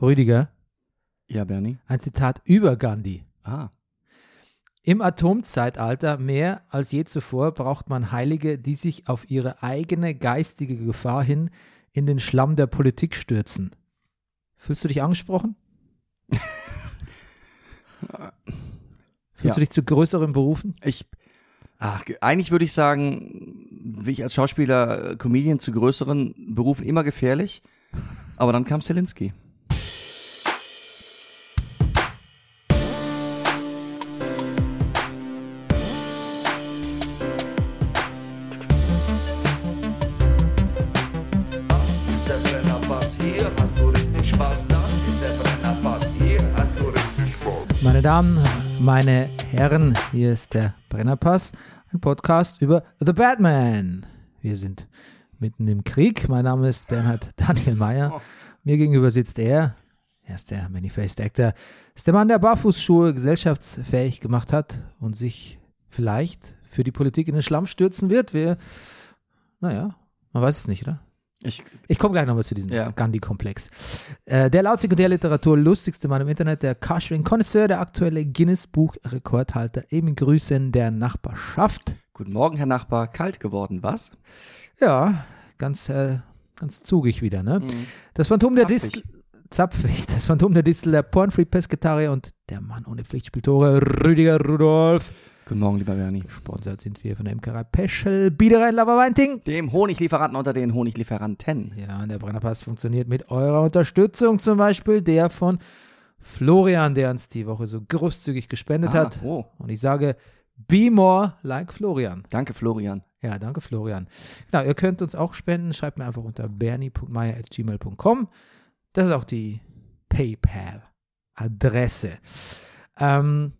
Rüdiger, Ja, Bernie. ein Zitat über Gandhi. Ah. Im Atomzeitalter mehr als je zuvor braucht man Heilige, die sich auf ihre eigene geistige Gefahr hin in den Schlamm der Politik stürzen. Fühlst du dich angesprochen? Fühlst Ja. du dich zu größeren Berufen? Ich, ach, ge- eigentlich würde ich sagen, wie ich als Schauspieler, äh, Comedian zu größeren Berufen immer gefährlich. Aber dann kam Zelensky. Damen, meine Herren, hier ist der Brennerpass, ein Podcast über The Batman. Wir sind mitten im Krieg. Mein Name ist Bernhard Daniel Mayer. Mir gegenüber sitzt er. Er ist der Manifest Actor. Ist der Mann, der Barfußschuhe gesellschaftsfähig gemacht hat und sich vielleicht für die Politik in den Schlamm stürzen wird. Wir, naja, man weiß es nicht, oder? Ich, Ich komme gleich nochmal zu diesem Ja. Gandhi-Komplex. Äh, der laut Sekundärliteratur lustigste Mann im Internet, der Carsharing Connoisseur, der aktuelle Guinness-Buch-Rekordhalter im Grüßen der Nachbarschaft. guten Morgen, Herr Nachbar. Kalt geworden, was? Ja, ganz, äh, ganz zugig wieder, ne? Das Phantom der. Distel. Zapfig. Das Phantom der Distel, der Pornfree Pesketarier und der Mann ohne Pflichtspieltore, Rüdiger Rudolf. Guten Morgen, lieber Bernie. Sponsert sind wir von der Imkerei Peschel, Biederein, Laberweinting. Dem Honiglieferanten unter den Honiglieferanten. Ja, und der Brennerpass funktioniert mit eurer Unterstützung, zum Beispiel der von Florian, der uns die Woche so großzügig gespendet Ah, hat. oh, Und ich sage, be more like Florian. danke, Florian. Ja, danke, Florian. Genau, ihr könnt uns auch spenden. Schreibt mir einfach unter bernie.meier.gmail.com. Das ist auch die PayPal-Adresse. Ähm,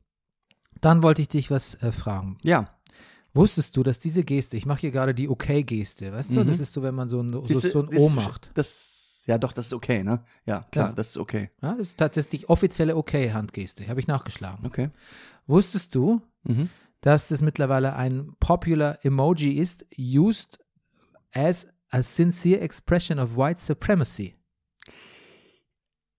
dann wollte ich dich was äh, fragen. Ja, Wusstest du, dass diese Geste, ich mache hier gerade die Okay-Geste, weißt du, Mhm. das ist so, wenn man so ein, so, Siehste, so ein O macht. Das, ja, doch, das ist okay, ne? Ja, klar, Klar. das ist okay. Ja, das ist tatsächlich die offizielle Okay-Handgeste. Habe ich nachgeschlagen. Okay. Wusstest du, Mhm. dass das mittlerweile ein popular Emoji ist, used as a sincere expression of white supremacy?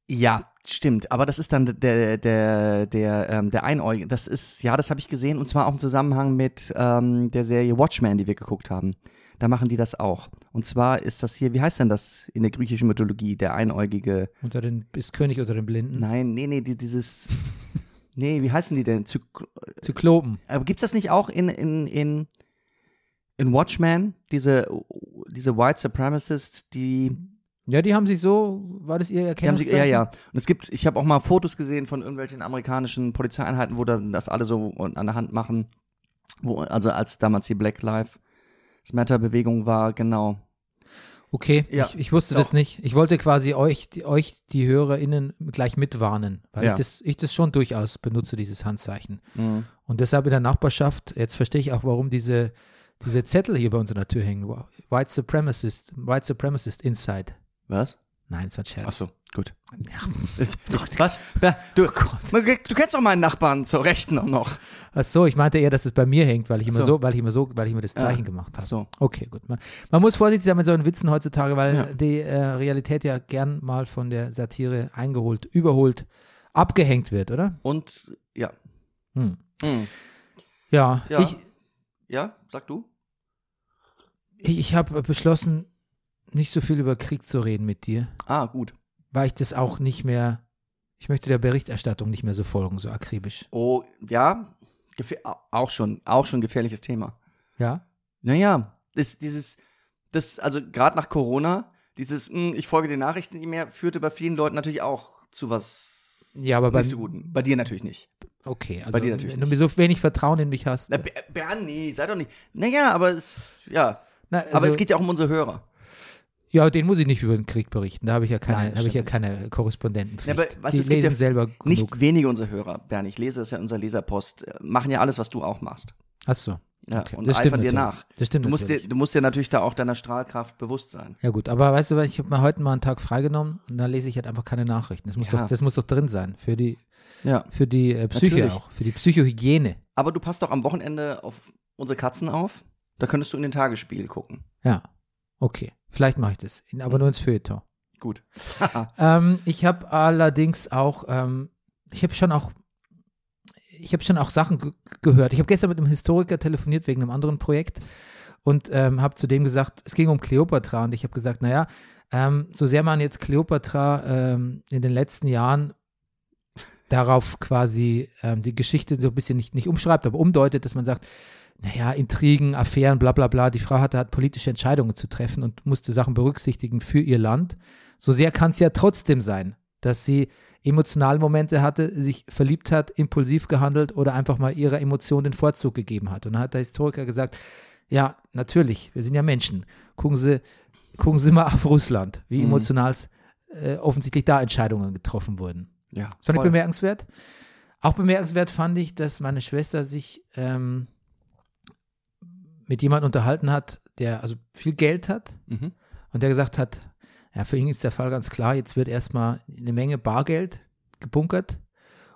Ja, stimmt. Aber das ist dann der, der, der, ähm, der Einäugige. Das ist, ja, das habe ich gesehen und zwar auch im Zusammenhang mit ähm, der Serie Watchmen, die wir geguckt haben. Da machen die das auch. Und zwar ist das hier, wie heißt denn das in der griechischen Mythologie, der Einäugige? Unter den, ist König unter den Blinden. Nein, nee, nee, die, dieses, nee, wie heißen die denn? Zyk Zyklopen. aber gibt's das nicht auch in, in, in, in Watchmen? Diese, diese White Supremacists, die Ja, die haben sich so, war das ihr Die haben Erkennungszeichen? sich, ja, ja. Und es gibt, ich habe auch mal Fotos gesehen von irgendwelchen amerikanischen Polizeieinheiten, wo dann das alle so an der Hand machen. Wo, also als damals die Black Lives Matter Bewegung war, genau. Okay, Ja, ich, ich wusste doch. das nicht. Ich wollte quasi euch, die, euch, die HörerInnen, gleich mitwarnen, weil Ja. ich, das, ich das schon durchaus benutze, dieses Handzeichen. Mhm. Und deshalb in der Nachbarschaft, jetzt verstehe ich auch, warum diese, diese Zettel hier bei uns an der Tür hängen. White Supremacist, White Supremacist Inside. Was? Nein, ist ein Scherz. Ach so, gut. Ja. Ich, was? Ja, du, du kennst doch meinen Nachbarn zur Rechten auch noch. Ach so, ich meinte eher, dass es bei mir hängt, weil ich immer Ach so. so. weil ich immer so, weil ich immer das Ja. Zeichen gemacht Ach habe. so. Okay, gut. Man, man muss vorsichtig sein mit solchen Witzen heutzutage, weil Ja. die äh, Realität ja gern mal von der Satire eingeholt, überholt, abgehängt wird, oder? Und, ja. Hm. Mhm. Ja, Ja. ich, Ja, sag du? ich, ich habe beschlossen, nicht so viel über Krieg zu reden mit dir, Ah, gut. weil ich das auch nicht mehr, ich möchte der Berichterstattung nicht mehr so folgen, so akribisch. Oh, ja. Auch schon, auch schon gefährliches Thema. Ja? Naja, das, dieses, das, also gerade nach Corona, dieses, mh, ich folge den Nachrichten nicht mehr, führte bei vielen Leuten natürlich auch zu was Ja, aber bei- nicht so Guten. Bei dir natürlich nicht. Okay, also Bei dir natürlich wenn du mir so wenig Vertrauen in mich hast. Na, Ber- Bernie, sei doch nicht. Naja, aber es, ja. Na, aber also- es geht ja auch um unsere Hörer. Ja, den muss ich nicht über den Krieg berichten. Da habe ich ja keine, habe ich ja keine Korrespondenten. Ja, aber was, Die es gibt lesen ja selber genug. Nicht wenige unserer Hörer, Bernie, ich lese es ja in unserer Leserpost, äh, machen ja alles, was du auch machst. Ach so. Ja, Okay, und das stimmt eifern dir natürlich. nach. Das stimmt Du musst, dir, natürlich. du musst dir natürlich da auch deiner Strahlkraft bewusst sein. Ja gut, aber weißt du was, ich habe mir heute mal einen Tag freigenommen und da lese ich halt einfach keine Nachrichten. Das muss, Ja. doch, das muss doch drin sein für die, Ja. für die äh, Psyche Natürlich. auch, für die Psychohygiene. Aber du passt doch am Wochenende auf unsere Katzen auf. Da könntest du in den Tagesspiegel gucken. Ja, okay. Vielleicht mache ich das, aber nur ins Feuilleton. Gut. Ähm, ich habe allerdings auch, ähm, ich habe schon auch, ich habe schon auch Sachen ge gehört. Ich habe gestern mit einem Historiker telefoniert wegen einem anderen Projekt und ähm, habe zu dem gesagt, es ging um Kleopatra und ich habe gesagt, naja, ähm, so sehr man jetzt Kleopatra ähm, in den letzten Jahren darauf quasi ähm, die Geschichte so ein bisschen nicht, nicht umschreibt, aber umdeutet, dass man sagt, naja, Intrigen, Affären, bla bla bla, die Frau hatte halt politische Entscheidungen zu treffen und musste Sachen berücksichtigen für ihr Land. So sehr kann es ja trotzdem sein, dass sie emotionale Momente hatte, sich verliebt hat, impulsiv gehandelt oder einfach mal ihrer Emotion den Vorzug gegeben hat. Und dann hat der Historiker gesagt, ja, natürlich, wir sind ja Menschen. Gucken Sie, gucken Sie mal auf Russland, wie Mhm. emotional äh, offensichtlich da Entscheidungen getroffen wurden. Ja. Das fand ich voll. bemerkenswert. Auch bemerkenswert fand ich, dass meine Schwester sich ähm, mit jemandem unterhalten hat, der also viel Geld hat Mhm. und der gesagt hat, ja, für ihn ist der Fall ganz klar, jetzt wird erstmal eine Menge Bargeld gebunkert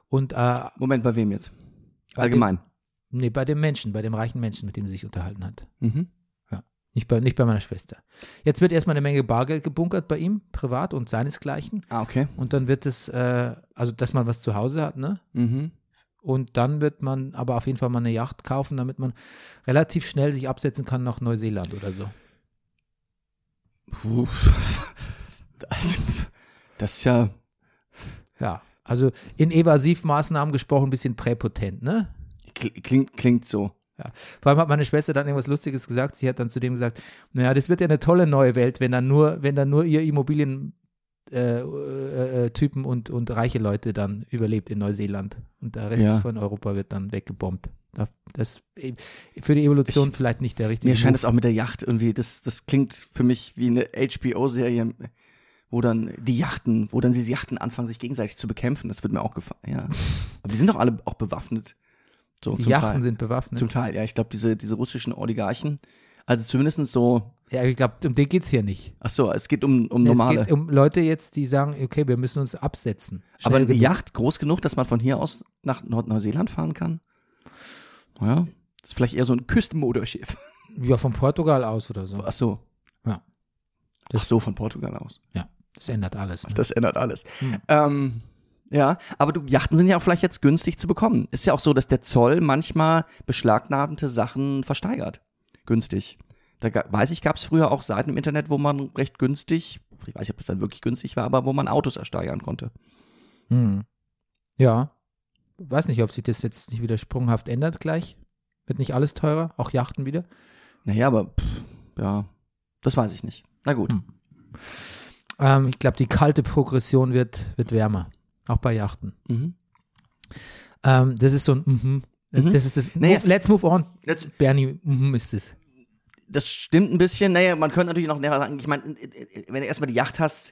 und äh, Moment, bei wem jetzt? Allgemein. nee, bei dem Menschen, bei dem reichen Menschen, mit dem sie sich unterhalten hat. Mhm. Nicht bei, nicht bei meiner Schwester. Jetzt wird erstmal eine Menge Bargeld gebunkert bei ihm, privat und seinesgleichen. Ah, okay. Und dann wird es, äh, also dass man was zu Hause hat, ne? Mhm. Und dann wird man aber auf jeden Fall mal eine Yacht kaufen, damit man relativ schnell sich absetzen kann nach Neuseeland oder so. Puh. Das- Das ist ja. Ja, also in Evasivmaßnahmen gesprochen ein bisschen präpotent, ne? kl- Klingt, klingt so. Vor allem hat meine Schwester dann irgendwas Lustiges gesagt. Sie hat dann zu dem gesagt, naja, das wird ja eine tolle neue Welt, wenn dann nur, wenn dann nur ihr Immobilien äh, äh, äh, Typen und, und reiche Leute dann überlebt in Neuseeland. Und der Rest Ja. von Europa wird dann weggebombt. Da- Das äh, für die Evolution vielleicht nicht der richtige Mir scheint es auch mit der Yacht irgendwie, das, das klingt für mich wie eine HBO-Serie, wo dann die Yachten, wo dann diese Yachten anfangen, sich gegenseitig zu bekämpfen. Das wird mir auch gefallen, ja. Aber die sind doch alle auch bewaffnet. So, Die Yachten Teil. sind bewaffnet. Zum Teil, ja. Ich glaube, diese, diese russischen Oligarchen, also zumindest so, Ja, ich glaube, um den geht es hier nicht. ach so, es geht um, um Es normale. geht um Leute jetzt, die sagen, okay, wir müssen uns absetzen. aber Schnell eine genug. Yacht groß genug, dass man von hier aus nach Nord-Neuseeland fahren kann? Ja. Das ist vielleicht eher so ein Küstenmotorschiff. Ja, von Portugal aus oder so. Ach so. Ja. Ach so, von Portugal aus. Das ändert alles. Ne? Das ändert alles. Hm. Ähm, ja, aber du, Yachten sind ja auch vielleicht jetzt günstig zu bekommen. Ist ja auch so, dass der Zoll manchmal beschlagnahmte Sachen versteigert. Günstig. Da weiß ich, gab es früher auch Seiten im Internet, wo man recht günstig, ich weiß nicht, ob das dann wirklich günstig war, aber wo man Autos ersteigern konnte. Hm. Ja. Weiß nicht, ob sich das jetzt nicht wieder sprunghaft ändert gleich. Wird nicht alles teurer? Auch Yachten wieder? Naja, aber pff, ja, das weiß ich nicht. Na gut. Hm. Ähm, ich glaube, die kalte Progression wird, wird wärmer. Auch bei Yachten. Mhm. Ähm, das ist so ein mhm. Das, Mhm. das ist das. Naja. Move, let's move on. Jetzt, Bernie, mhm ist es. das stimmt ein bisschen. Naja, man könnte natürlich noch näher sagen, ich meine, wenn du erstmal die Yacht hast,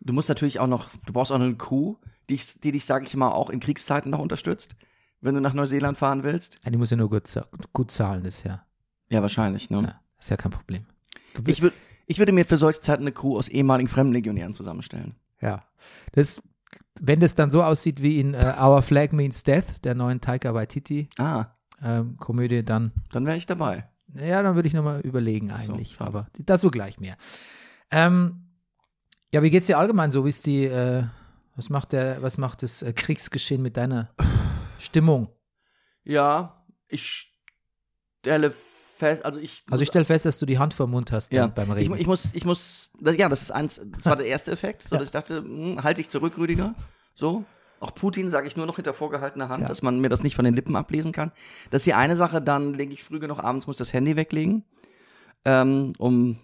du musst natürlich auch noch, du brauchst auch noch eine Crew, die, ich, die dich, sage ich mal, auch in Kriegszeiten noch unterstützt, wenn du nach Neuseeland fahren willst. Ja, die muss ja nur gut, gut zahlen, das ist ja, Ja, wahrscheinlich, ne? ja, ist ja kein Problem. Ich, würd, ich würde mir für solche Zeiten eine Crew aus ehemaligen Fremdenlegionären zusammenstellen. Ja. Das, wenn das dann so aussieht wie in äh, Our Flag Means Death, der neuen Taika Waititi Ah, ähm, Komödie, dann, dann wäre ich dabei. ja, dann würde ich nochmal überlegen so, eigentlich. schade. aber dazu gleich mehr. Ähm, ja, wie geht's dir allgemein so? Wie ist die, äh, was macht der, was macht das äh, Kriegsgeschehen mit deiner Stimmung? Ja, ich stelle fest, also ich. Also ich stelle fest, dass du die Hand vor Mund hast ja, beim- beim ich, Reden. ich muss, ich muss, ja, das ist eins, das war der erste Effekt, so Ja. dass ich dachte, hm, halte ich zurück, Rüdiger, so. Auch Putin sage ich nur noch hinter vorgehaltener Hand, Ja. dass man mir das nicht von den Lippen ablesen kann. Das ist die eine Sache, dann lege ich früh genug abends, muss das Handy weglegen, ähm, um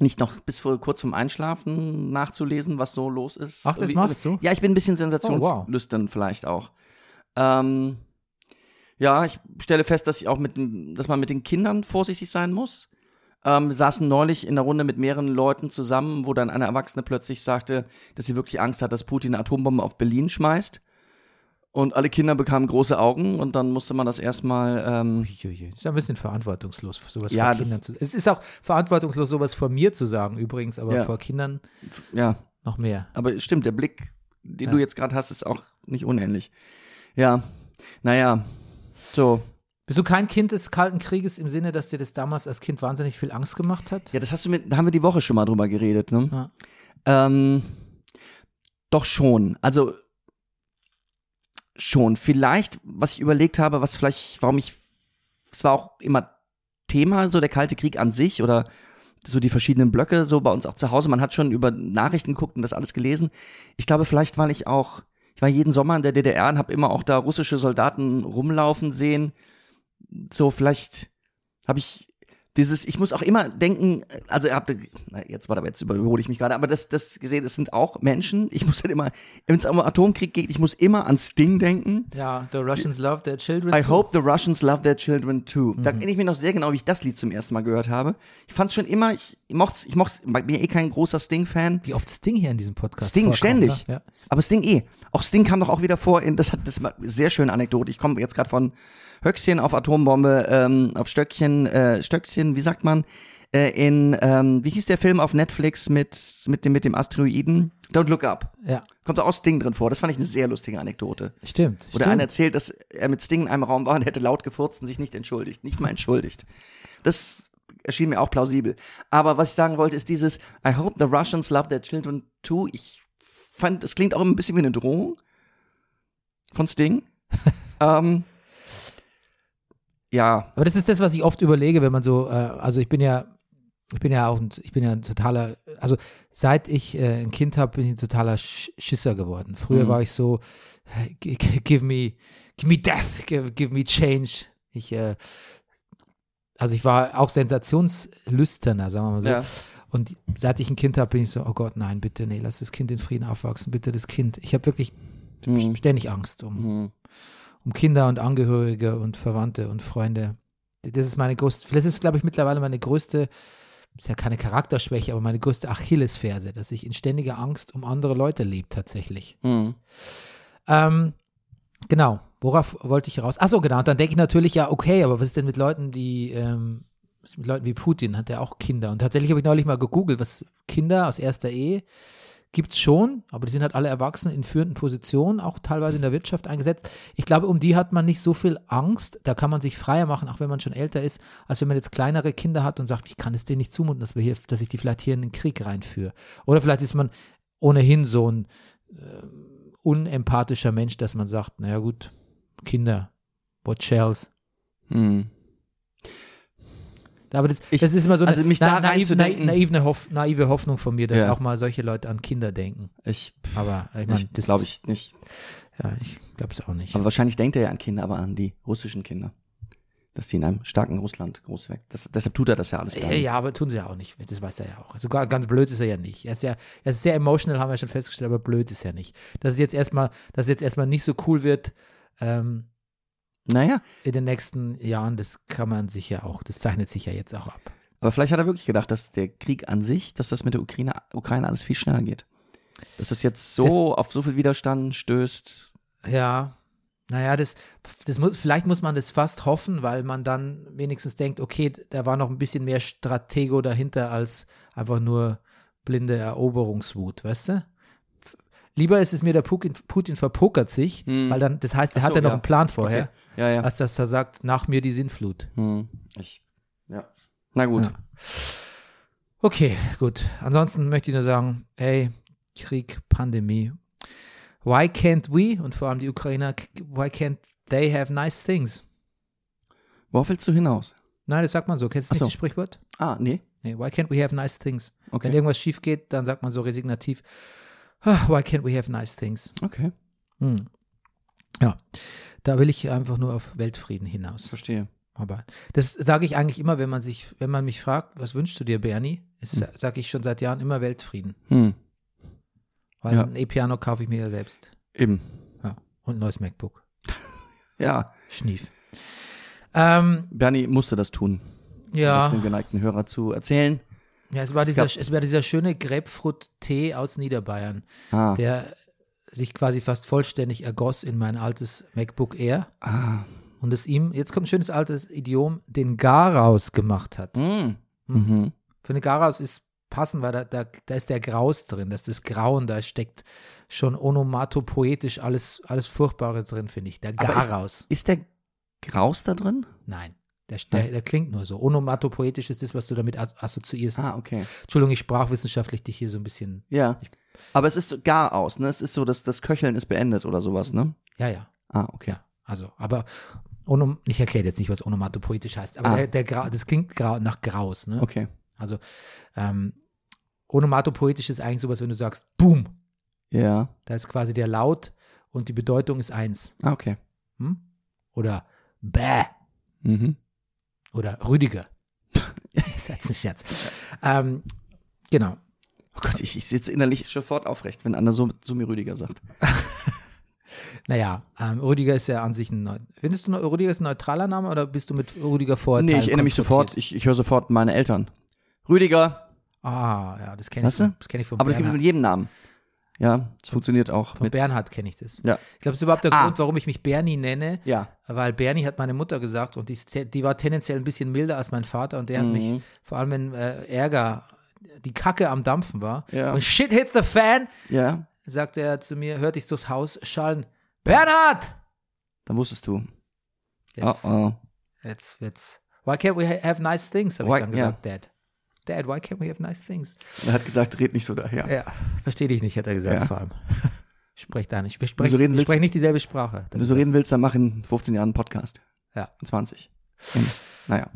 nicht noch bis vor kurz zum Einschlafen nachzulesen, was so los ist. Ach, das Wie- machst du? Ja, ich bin ein bisschen Oh, sensationslüstern vielleicht auch. Ähm, ja, ich stelle fest, dass ich auch mit, dass man mit den Kindern vorsichtig sein muss. Ähm, wir saßen neulich in einer Runde mit mehreren Leuten zusammen, wo dann eine Erwachsene plötzlich sagte, dass sie wirklich Angst hat, dass Putin eine Atombombe auf Berlin schmeißt. Und alle Kinder bekamen große Augen und dann musste man das erstmal, ähm. Ist ja ein bisschen verantwortungslos, sowas Ja, vor Kindern zu Es ist auch verantwortungslos, sowas vor mir zu sagen, übrigens, aber Ja. vor Kindern ja, noch mehr. aber es stimmt, der Blick, den Ja. du jetzt gerade hast, ist auch nicht unähnlich. Ja, naja, so. Bist du kein Kind des Kalten Krieges im Sinne, dass dir das damals als Kind wahnsinnig viel Angst gemacht hat? Ja, das hast du mit, da haben wir die Woche schon mal drüber geredet, ne? Ja. Ähm, doch schon. Also schon. Vielleicht, was ich überlegt habe, was vielleicht, warum ich, es war auch immer Thema, so der Kalte Krieg an sich oder so die verschiedenen Blöcke, so bei uns auch zu Hause. Man hat schon über Nachrichten geguckt und das alles gelesen. Ich glaube, vielleicht, weil ich auch, ich war jeden Sommer in der DDR und habe immer auch da russische Soldaten rumlaufen sehen. So, vielleicht habe ich dieses, ich muss auch immer denken, also ihr habt, na, jetzt warte, jetzt überhole ich mich gerade, aber das, das gesehen, es sind auch Menschen. Ich muss halt immer, wenn es um Atomkrieg geht, ich muss immer an Sting denken. Ja, the Russians love their children. I too. hope the Russians love their children too. Da erinnere ich mich noch sehr genau, wie ich das Lied zum ersten Mal gehört habe. Ich fand es schon immer, ich mochte ich mochte ich bin ja eh kein großer Sting-Fan. Wie oft Sting hier in diesem Podcast Sting, vorkommt, ständig. Ne? Ja. Aber Sting eh. Auch Sting kam doch auch wieder vor in, das hat das war eine sehr schöne Anekdote. Ich komme jetzt gerade von Höchstchen auf Atombombe, ähm, auf Stöckchen, äh, Stöckchen, wie sagt man? Äh, in, ähm, wie hieß der Film auf Netflix mit, mit, dem, mit dem Asteroiden? Don't Look Up. ja, Kommt da auch Sting drin vor. Das fand ich eine sehr lustige Anekdote. stimmt. Wo der stimmt. eine erzählt, dass er mit Sting in einem Raum war und hätte laut gefurzt und sich nicht entschuldigt. Nicht mal entschuldigt. Das erschien mir auch plausibel. Aber was ich sagen wollte, ist dieses I hope the Russians love their children too. Ich fand, es klingt auch ein bisschen wie eine Drohung von Sting. ähm, ja, Aber das ist das, was ich oft überlege, wenn man so, äh, also ich bin ja, ich bin ja auch, ein, ich bin ja ein totaler, also seit ich äh, ein Kind habe, bin ich ein totaler Sch Schisser geworden. Früher Mhm. war ich so, give me, give me death, give, give me change. Ich, äh, also ich war auch sensationslüsterner, sagen wir mal so. ja. Und seit ich ein Kind habe, bin ich so, oh Gott, nein, bitte, nee, lass das Kind in Frieden aufwachsen, bitte das Kind. Ich habe wirklich Mhm. ständig Angst um, Mhm. Um Kinder und Angehörige und Verwandte und Freunde. Das ist meine größte, das ist, glaube ich, mittlerweile meine größte, ist ja keine Charakterschwäche, aber meine größte Achillesferse, dass ich in ständiger Angst um andere Leute lebe tatsächlich. Mhm. Ähm, genau, worauf wollte ich raus? Achso, genau, und dann denke ich natürlich, ja, okay, aber was ist denn mit Leuten, die, ähm, mit Leuten wie Putin, hat er auch Kinder? Und tatsächlich habe ich neulich mal gegoogelt, was Kinder aus erster Ehe gibt es schon, aber die sind halt alle erwachsen in führenden Positionen, auch teilweise in der Wirtschaft eingesetzt. Ich glaube, um die hat man nicht so viel Angst, da kann man sich freier machen, auch wenn man schon älter ist, als wenn man jetzt kleinere Kinder hat und sagt, ich kann es denen nicht zumuten, dass, wir hier, dass ich die vielleicht hier in den Krieg reinführe. Oder vielleicht ist man ohnehin so ein äh, unempathischer Mensch, dass man sagt, naja gut, Kinder, what shells. Mhm. Aber das, Ich- das ist immer so eine also mich da naiv, naive, Hoff, naive Hoffnung von mir, dass Ja. auch mal solche Leute an Kinder denken. Ich, Aber ich meine, ich das glaube ich nicht. Ja, ich glaube es auch nicht. Aber wahrscheinlich denkt er ja an Kinder, aber an die russischen Kinder. Dass die in einem starken Russland groß werden. Das, deshalb tut er das ja alles. Ja, Bernie. ja, aber tun sie ja auch nicht. Das weiß er ja auch. Sogar ganz blöd ist er ja nicht. Er ist ja, er ist sehr emotional, haben wir schon festgestellt, aber blöd ist er nicht. Dass es jetzt erstmal, dass es jetzt erstmal nicht so cool wird ähm, Naja, in den nächsten Jahren, das kann man sich ja auch, das zeichnet sich ja jetzt auch ab. aber vielleicht hat er wirklich gedacht, dass der Krieg an sich, dass das mit der Ukraine, Ukraine alles viel schneller geht. Dass das jetzt so auf so viel Widerstand stößt. Ja, naja, das, das muss, vielleicht muss man das fast hoffen, weil man dann wenigstens denkt, okay, da war noch ein bisschen mehr Stratego dahinter als einfach nur blinde Eroberungswut, weißt du? Lieber ist es mir, der Putin, Putin verpokert sich, Hm. weil dann, das heißt, er Ach hat so, ja noch einen Plan vorher, Okay. Ja, ja. als dass er sagt, nach mir die Sinnflut. Hm. Ich, ja. Na gut. Ja. Okay, gut. Ansonsten möchte ich nur sagen, hey, Krieg, Pandemie. Why can't we, und vor allem die Ukrainer, why can't they have nice things? Worauf willst du hinaus? Nein, das sagt man so. Kennst du Ach nicht so. das Sprichwort? Ah, nee. Nee, why can't we have nice things? Wenn Okay. irgendwas schief geht, dann sagt man so resignativ, ah, why can't we have nice things? Okay. Hm. Ja, da will ich einfach nur auf Weltfrieden hinaus. Verstehe. Aber das sage ich eigentlich immer, wenn man sich, wenn man mich fragt, was wünschst du dir, Bernie? Sage ich schon seit Jahren immer Weltfrieden. Hm. Weil Ja. ein E-Piano kaufe ich mir ja selbst. Eben. Ja. Und ein neues MacBook. Ja. Schnief. Ähm, Bernie musste das tun, um das ja, dem geneigten Hörer zu erzählen. ja, es war es dieser, es war dieser schöne Grapefruit-Tee aus Niederbayern, Ah. der sich quasi fast vollständig ergoss in mein altes MacBook Air ah. und es ihm, jetzt kommt ein schönes altes Idiom, den Garaus gemacht hat. Hm. Mhm. Für eine Garaus ist passend, weil da, da, da ist der Graus drin, das ist das Grauen, da steckt schon onomatopoetisch alles, alles Furchtbare drin, finde ich. Der Aber ist- Garaus. Ist der Graus da drin? Nein. Der, der, der klingt nur so. Onomatopoetisch ist das, was du damit as- assoziierst. Ah, okay. Entschuldigung, ich sprachwissenschaftlich dich hier so ein bisschen. Ja. Aber es ist so gar aus, ne? Es ist so, dass das Köcheln ist beendet oder sowas, ne? Ja, ja. Ah, okay. Ja, also, aber onom, ich erkläre jetzt nicht, was onomatopoetisch heißt, aber Ah. der, der das klingt grau, nach Graus, ne? Okay. Also, ähm, onomatopoetisch ist eigentlich sowas, wenn du sagst, boom, Ja. da ist quasi der Laut und die Bedeutung ist eins. Ah, okay. Hm? Oder bäh Mhm. Oder Rüdiger. das ist jetzt ein Scherz. Ähm, genau. Oh Gott, ich, ich sitze innerlich sofort aufrecht, wenn Anna so, so mir Rüdiger sagt. Naja, ähm, Rüdiger ist ja an sich ein, Neu findest du Rüdiger ist ein neutraler Name oder bist du mit Rüdiger vorher Nee, ich erinnere mich sofort, ich, ich höre sofort meine Eltern. Rüdiger. Ah, ja, das kenne ich, von- das kenn ich von Aber das gibt es Bernhard. mit jedem Namen. Ja, das funktioniert auch Von mit. Bernhard kenne ich das. Ja. Ich glaube, das ist überhaupt der Ah. Grund, warum ich mich Bernie nenne, Ja. weil Bernie hat meine Mutter gesagt und die, die war tendenziell ein bisschen milder als mein Vater und der hat Mhm. mich, vor allem wenn äh, Ärger, die Kacke am Dampfen war, Ja. und shit hit the fan, Ja. sagte er zu mir, hörte ich durchs Haus schallen, Bernhard! Dann wusstest du. Jetzt, Oh, oh. jetzt wird's. Why can't we ha- have nice things, habe ich dann gesagt, Dad. Dad, why can't we have nice things? Er hat gesagt, red nicht so daher. Ja, verstehe dich nicht, hat er gesagt, Ja. vor allem. Sprech da nicht. Wir sprechen ich willst- sprech nicht dieselbe Sprache. Wenn du so reden willst, dann mach in 15 Jahren einen Podcast. Ja. In 20. Und, naja.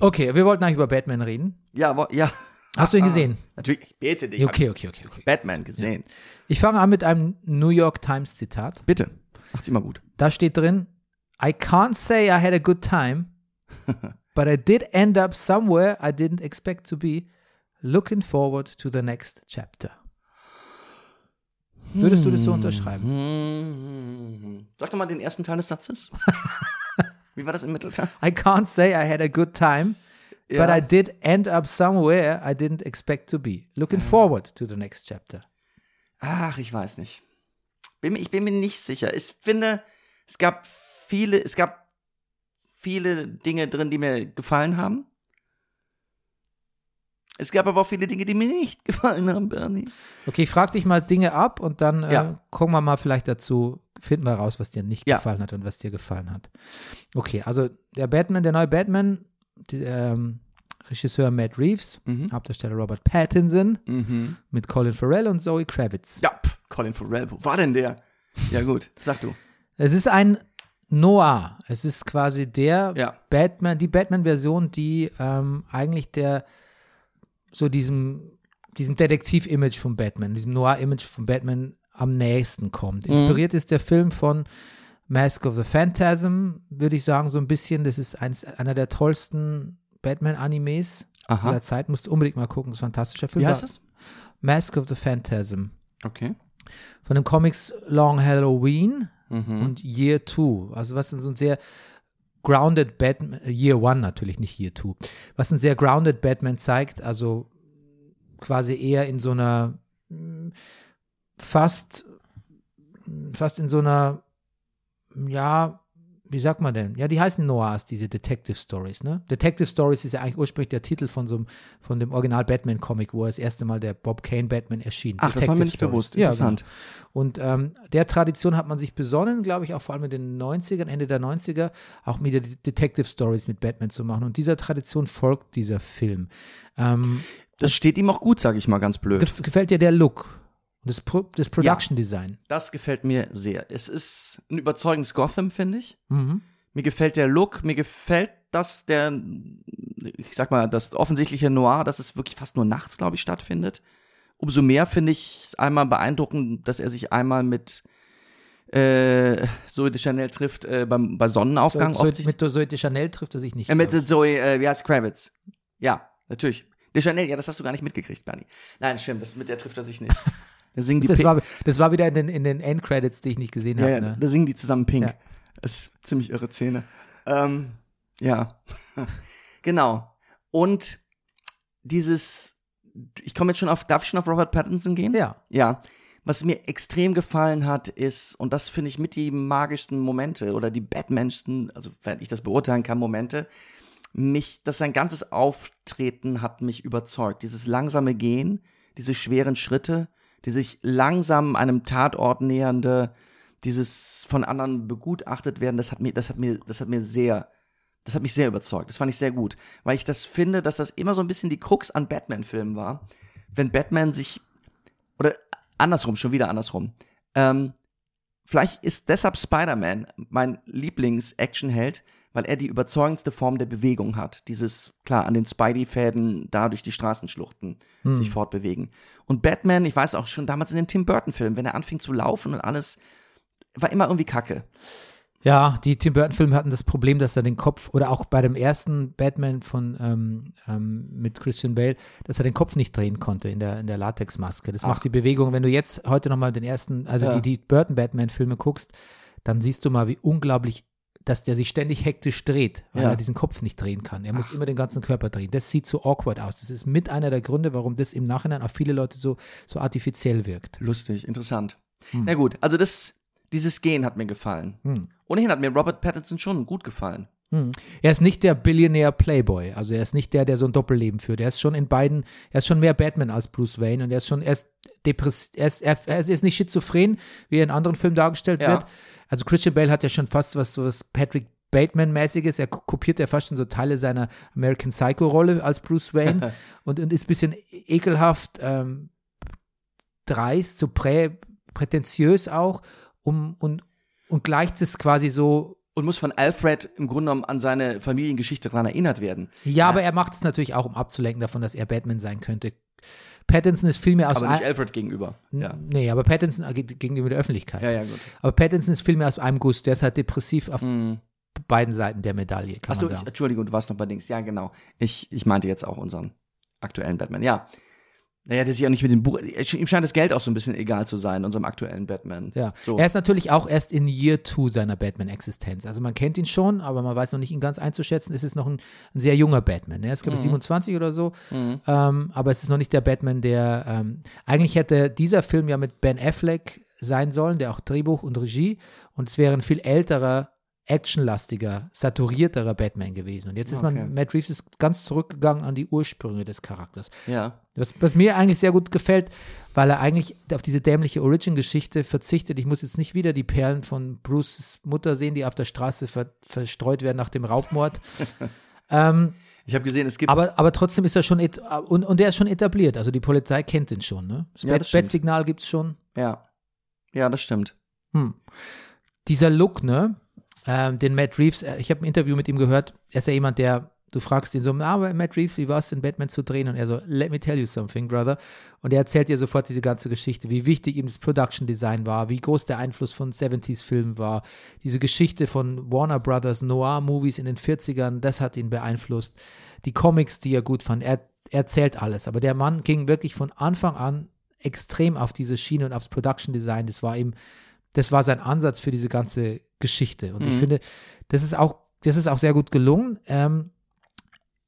Okay, wir wollten eigentlich über Batman reden. Ja, ja. Hast du ihn gesehen? Natürlich, ich bete dich. Okay, okay, okay, okay. Batman gesehen. Ich fange an mit einem New York Times Zitat. Bitte. Macht's immer gut. Da steht drin: I can't say I had a good time, but I did end up somewhere I didn't expect to be. Looking forward to the next chapter. Würdest du das so unterschreiben? Hm. Sag doch mal den ersten Teil des Satzes. Wie war das im Mittelteil? I can't say I had a good time, but I did end up somewhere I didn't expect to be. Looking forward to the next chapter. Ach, ich weiß nicht. Bin, ich bin mir nicht sicher. Ich finde, es gab viele, es gab viele Dinge drin, die mir gefallen haben. Es gab aber auch viele Dinge, die mir nicht gefallen haben, Bernie. Okay, ich frage dich mal Dinge ab und dann äh, Ja. gucken wir mal vielleicht dazu, finden wir raus, was dir nicht Ja. gefallen hat und was dir gefallen hat. Okay, also der Batman, der neue Batman, die, ähm, Regisseur Matt Reeves, Mhm. Hauptdarsteller Robert Pattinson Mhm. mit Colin Farrell und Zoe Kravitz. Ja, pff, Colin Farrell, wo war denn der? Ja gut, sag du. Es ist ein Noir. Es ist quasi der Ja. Batman, die Batman-Version, die ähm, eigentlich der so diesem, diesem Detektiv-Image von Batman, diesem Noir-Image von Batman am nächsten kommt. Inspiriert ist der Film von Mask of the Phantasm, würde ich sagen, so ein bisschen. Das ist eins, einer der tollsten Batman-Animes dieser Zeit. Musst unbedingt mal gucken, das ist ein fantastischer Film. Wie heißt es? Mask of the Phantasm. Okay. Von den Comics Long Halloween Mhm. und Year Two. Also was so ein sehr grounded Batman, Year One natürlich, nicht Year Two. Was ein sehr grounded Batman zeigt, also quasi eher in so einer mm, fast fast in so einer ja, wie sagt man denn? Ja, die heißen Noirs, diese Detective Stories, ne? Detective Stories ist ja eigentlich ursprünglich der Titel von so einem, von dem Original Batman Comic, wo das erste Mal der Bob Kane Batman erschien. Ach, das war mir Detective nicht Stories. bewusst. Ja, Interessant. Genau. Und ähm, der Tradition hat man sich besonnen, glaube ich, auch vor allem in den 90ern, Ende der 90er, auch wieder Detective Stories mit Batman zu machen. Und dieser Tradition folgt dieser Film. Ähm, Das steht ihm auch gut, sage ich mal ganz blöd. gef gefällt dir der Look? Und Das, Pro das Production Design. Das gefällt mir sehr. Es ist ein überzeugendes Gotham, finde ich. Mhm. Mir gefällt der Look, mir gefällt das, der, ich sag mal, das offensichtliche Noir, dass es wirklich fast nur nachts, glaube ich, stattfindet. Umso mehr finde ich es einmal beeindruckend, dass er sich einmal mit äh, Zoe de Chanel trifft äh, beim, bei Sonnenaufgang. So, so, offensichtlich. mit Zoe de Chanel trifft er sich nicht. äh, mit. Zoe, äh, wie heißt Kravitz? Ja, natürlich. De Chanel, ja, das hast du gar nicht mitgekriegt, Bernie. Nein, stimmt, das, mit der trifft er sich nicht. Da singen die das, war, das war wieder in den, in den Endcredits, die ich nicht gesehen Ja, habe. ja, Ne? da singen die zusammen Pink. Ja. Das ist ziemlich irre Szene. Ähm, ja, genau. Und dieses, ich komme jetzt schon auf, darf ich schon auf Robert Pattinson gehen? Ja. Ja. Was mir extrem gefallen hat, ist, und das finde ich mit die magischsten Momente oder die Batmansten, also wenn ich das beurteilen kann, Momente, mich, dass sein ganzes Auftreten hat mich überzeugt. Dieses langsame Gehen, diese schweren Schritte, die sich langsam einem Tatort nähernde, dieses von anderen begutachtet werden, das hat mir, das hat mir, das hat mir sehr Das hat mich sehr überzeugt. Das fand ich sehr gut, weil ich das finde, dass das immer so ein bisschen die Krux an Batman-Filmen war. Wenn Batman sich oder andersrum, schon wieder andersrum. Ähm, vielleicht ist deshalb Spider-Man mein Lieblings-Action-Held, weil er die überzeugendste Form der Bewegung hat. Dieses, klar, an den Spidey-Fäden da durch die Straßenschluchten sich fortbewegen. Und Batman, ich weiß auch schon damals in den Tim Burton-Filmen, wenn er anfing zu laufen und alles, war immer irgendwie kacke. Ja, die Tim Burton-Filme hatten das Problem, dass er den Kopf, oder auch bei dem ersten Batman von ähm, ähm, mit Christian Bale, dass er den Kopf nicht drehen konnte in der, in der Latexmaske. Das Ach. macht die Bewegung, wenn du jetzt heute nochmal den ersten, also Ja. die, die Burton-Batman-Filme guckst, dann siehst du mal, wie unglaublich, dass der sich ständig hektisch dreht, weil Ja. er diesen Kopf nicht drehen kann. Er muss immer den ganzen Körper drehen. Das sieht so awkward aus. Das ist mit einer der Gründe, warum das im Nachhinein auf viele Leute so, so artifiziell wirkt. Lustig, interessant. Na gut, also das, dieses Gehen hat mir gefallen. Hm. Ohnehin hat mir Robert Pattinson schon gut gefallen. Hm. Er ist nicht der Billionär Playboy, also er ist nicht der, der so ein Doppelleben führt. Er ist schon in beiden, er ist schon mehr Batman als Bruce Wayne und er ist schon, er ist depress, er ist, er, er ist nicht schizophren, wie er in anderen Filmen dargestellt Ja. wird. Also Christian Bale hat ja schon fast was so was Patrick Bateman-mäßiges. Er ko- kopiert ja fast schon so Teile seiner American Psycho-Rolle als Bruce Wayne und, und ist ein bisschen ekelhaft, ähm, dreist, so prä, prätentiös auch, um, und, und gleicht es quasi so Und muss von Alfred im Grunde genommen an seine Familiengeschichte daran erinnert werden. Ja, aber er macht es natürlich auch, um abzulenken davon, dass er Batman sein könnte. Pattinson ist viel mehr aus Aber nicht Alfred gegenüber. Ja. Nee, aber Pattinson geht gegenüber der Öffentlichkeit. Ja, ja, gut. Aber Pattinson ist viel mehr aus einem Guss. Der ist halt depressiv auf Mhm. beiden Seiten der Medaille, Achso. Entschuldigung, du warst noch bei Dings. Ja, genau. Ich, ich meinte jetzt auch unseren aktuellen Batman. Ja. Naja, der sich ja nicht mit dem Buch. Ihm scheint das Geld auch so ein bisschen egal zu sein, unserem aktuellen Batman. Ja. So. Er ist natürlich auch erst in Year Two seiner Batman-Existenz. Also man kennt ihn schon, aber man weiß noch nicht, ihn ganz einzuschätzen. Es ist noch ein, ein sehr junger Batman. Er ist, glaube ich, 27 oder so. Mhm. Ähm, aber es ist noch nicht der Batman, der ähm, eigentlich hätte dieser Film ja mit Ben Affleck sein sollen, der auch Drehbuch und Regie. Und es wäre ein viel älterer, actionlastiger, saturierterer Batman gewesen. Und jetzt ist Okay. man, Matt Reeves ist ganz zurückgegangen an die Ursprünge des Charakters. Ja. Was, was mir eigentlich sehr gut gefällt, weil er eigentlich auf diese dämliche Origin-Geschichte verzichtet. Ich muss jetzt nicht wieder die Perlen von Bruces Mutter sehen, die auf der Straße ver verstreut werden nach dem Raubmord. ähm, Ich habe gesehen, es gibt. aber, aber trotzdem ist er schon, und, und der ist schon etabliert. Also die Polizei kennt ihn schon. Ne? Das Ja. Bat-Signal gibt es schon. ja. Ja, das stimmt. Hm. Dieser Look, ne, ähm, den Matt Reeves, äh, ich habe ein Interview mit ihm gehört, er ist ja jemand, der, du fragst ihn so, ah, aber Matt Reeves, wie war es denn, Batman zu drehen? Und er so, let me tell you something, brother. Und er erzählt dir sofort diese ganze Geschichte, wie wichtig ihm das Production Design war, wie groß der Einfluss von 70s-Filmen war, diese Geschichte von Warner Brothers Noir-Movies in den 40ern, das hat ihn beeinflusst, die Comics, die er gut fand, er, er erzählt alles. Aber der Mann ging wirklich von Anfang an extrem auf diese Schiene und aufs Production Design, das war ihm das war sein Ansatz für diese ganze Geschichte. Und ich Mhm. finde, das ist auch, das ist auch sehr gut gelungen. Ähm,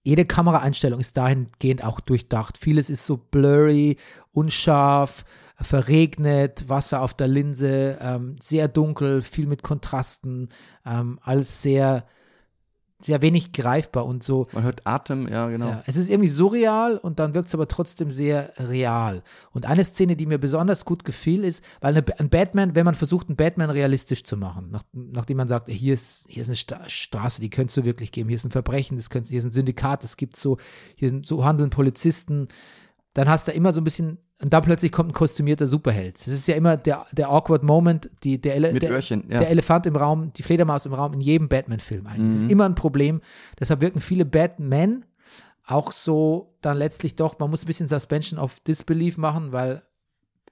jede Kameraeinstellung ist dahingehend auch durchdacht. Vieles ist so blurry, unscharf, verregnet, Wasser auf der Linse, ähm, sehr dunkel, viel mit Kontrasten, ähm, alles sehr, sehr wenig greifbar und so. Man hört Atem, ja, genau. Ja, es ist irgendwie surreal und dann wirkt es aber trotzdem sehr real. Und eine Szene, die mir besonders gut gefiel, ist, weil eine, ein Batman, wenn man versucht, einen Batman realistisch zu machen, nach, nachdem man sagt, hier ist, hier ist eine Sta Straße, die könnte es so wirklich geben, hier ist ein Verbrechen, das hier ist ein Syndikat, das gibt so, hier sind so handeln Polizisten, dann hast du immer so ein bisschen, und da plötzlich kommt ein kostümierter Superheld. Das ist ja immer der, der awkward Moment, die, der, Ele der, Öhrchen, ja. der Elefant im Raum, die Fledermaus im Raum in jedem Batman-Film eigentlich. Das ist immer ein Problem. Deshalb wirken viele Batman auch so dann letztlich doch, man muss ein bisschen Suspension of Disbelief machen, weil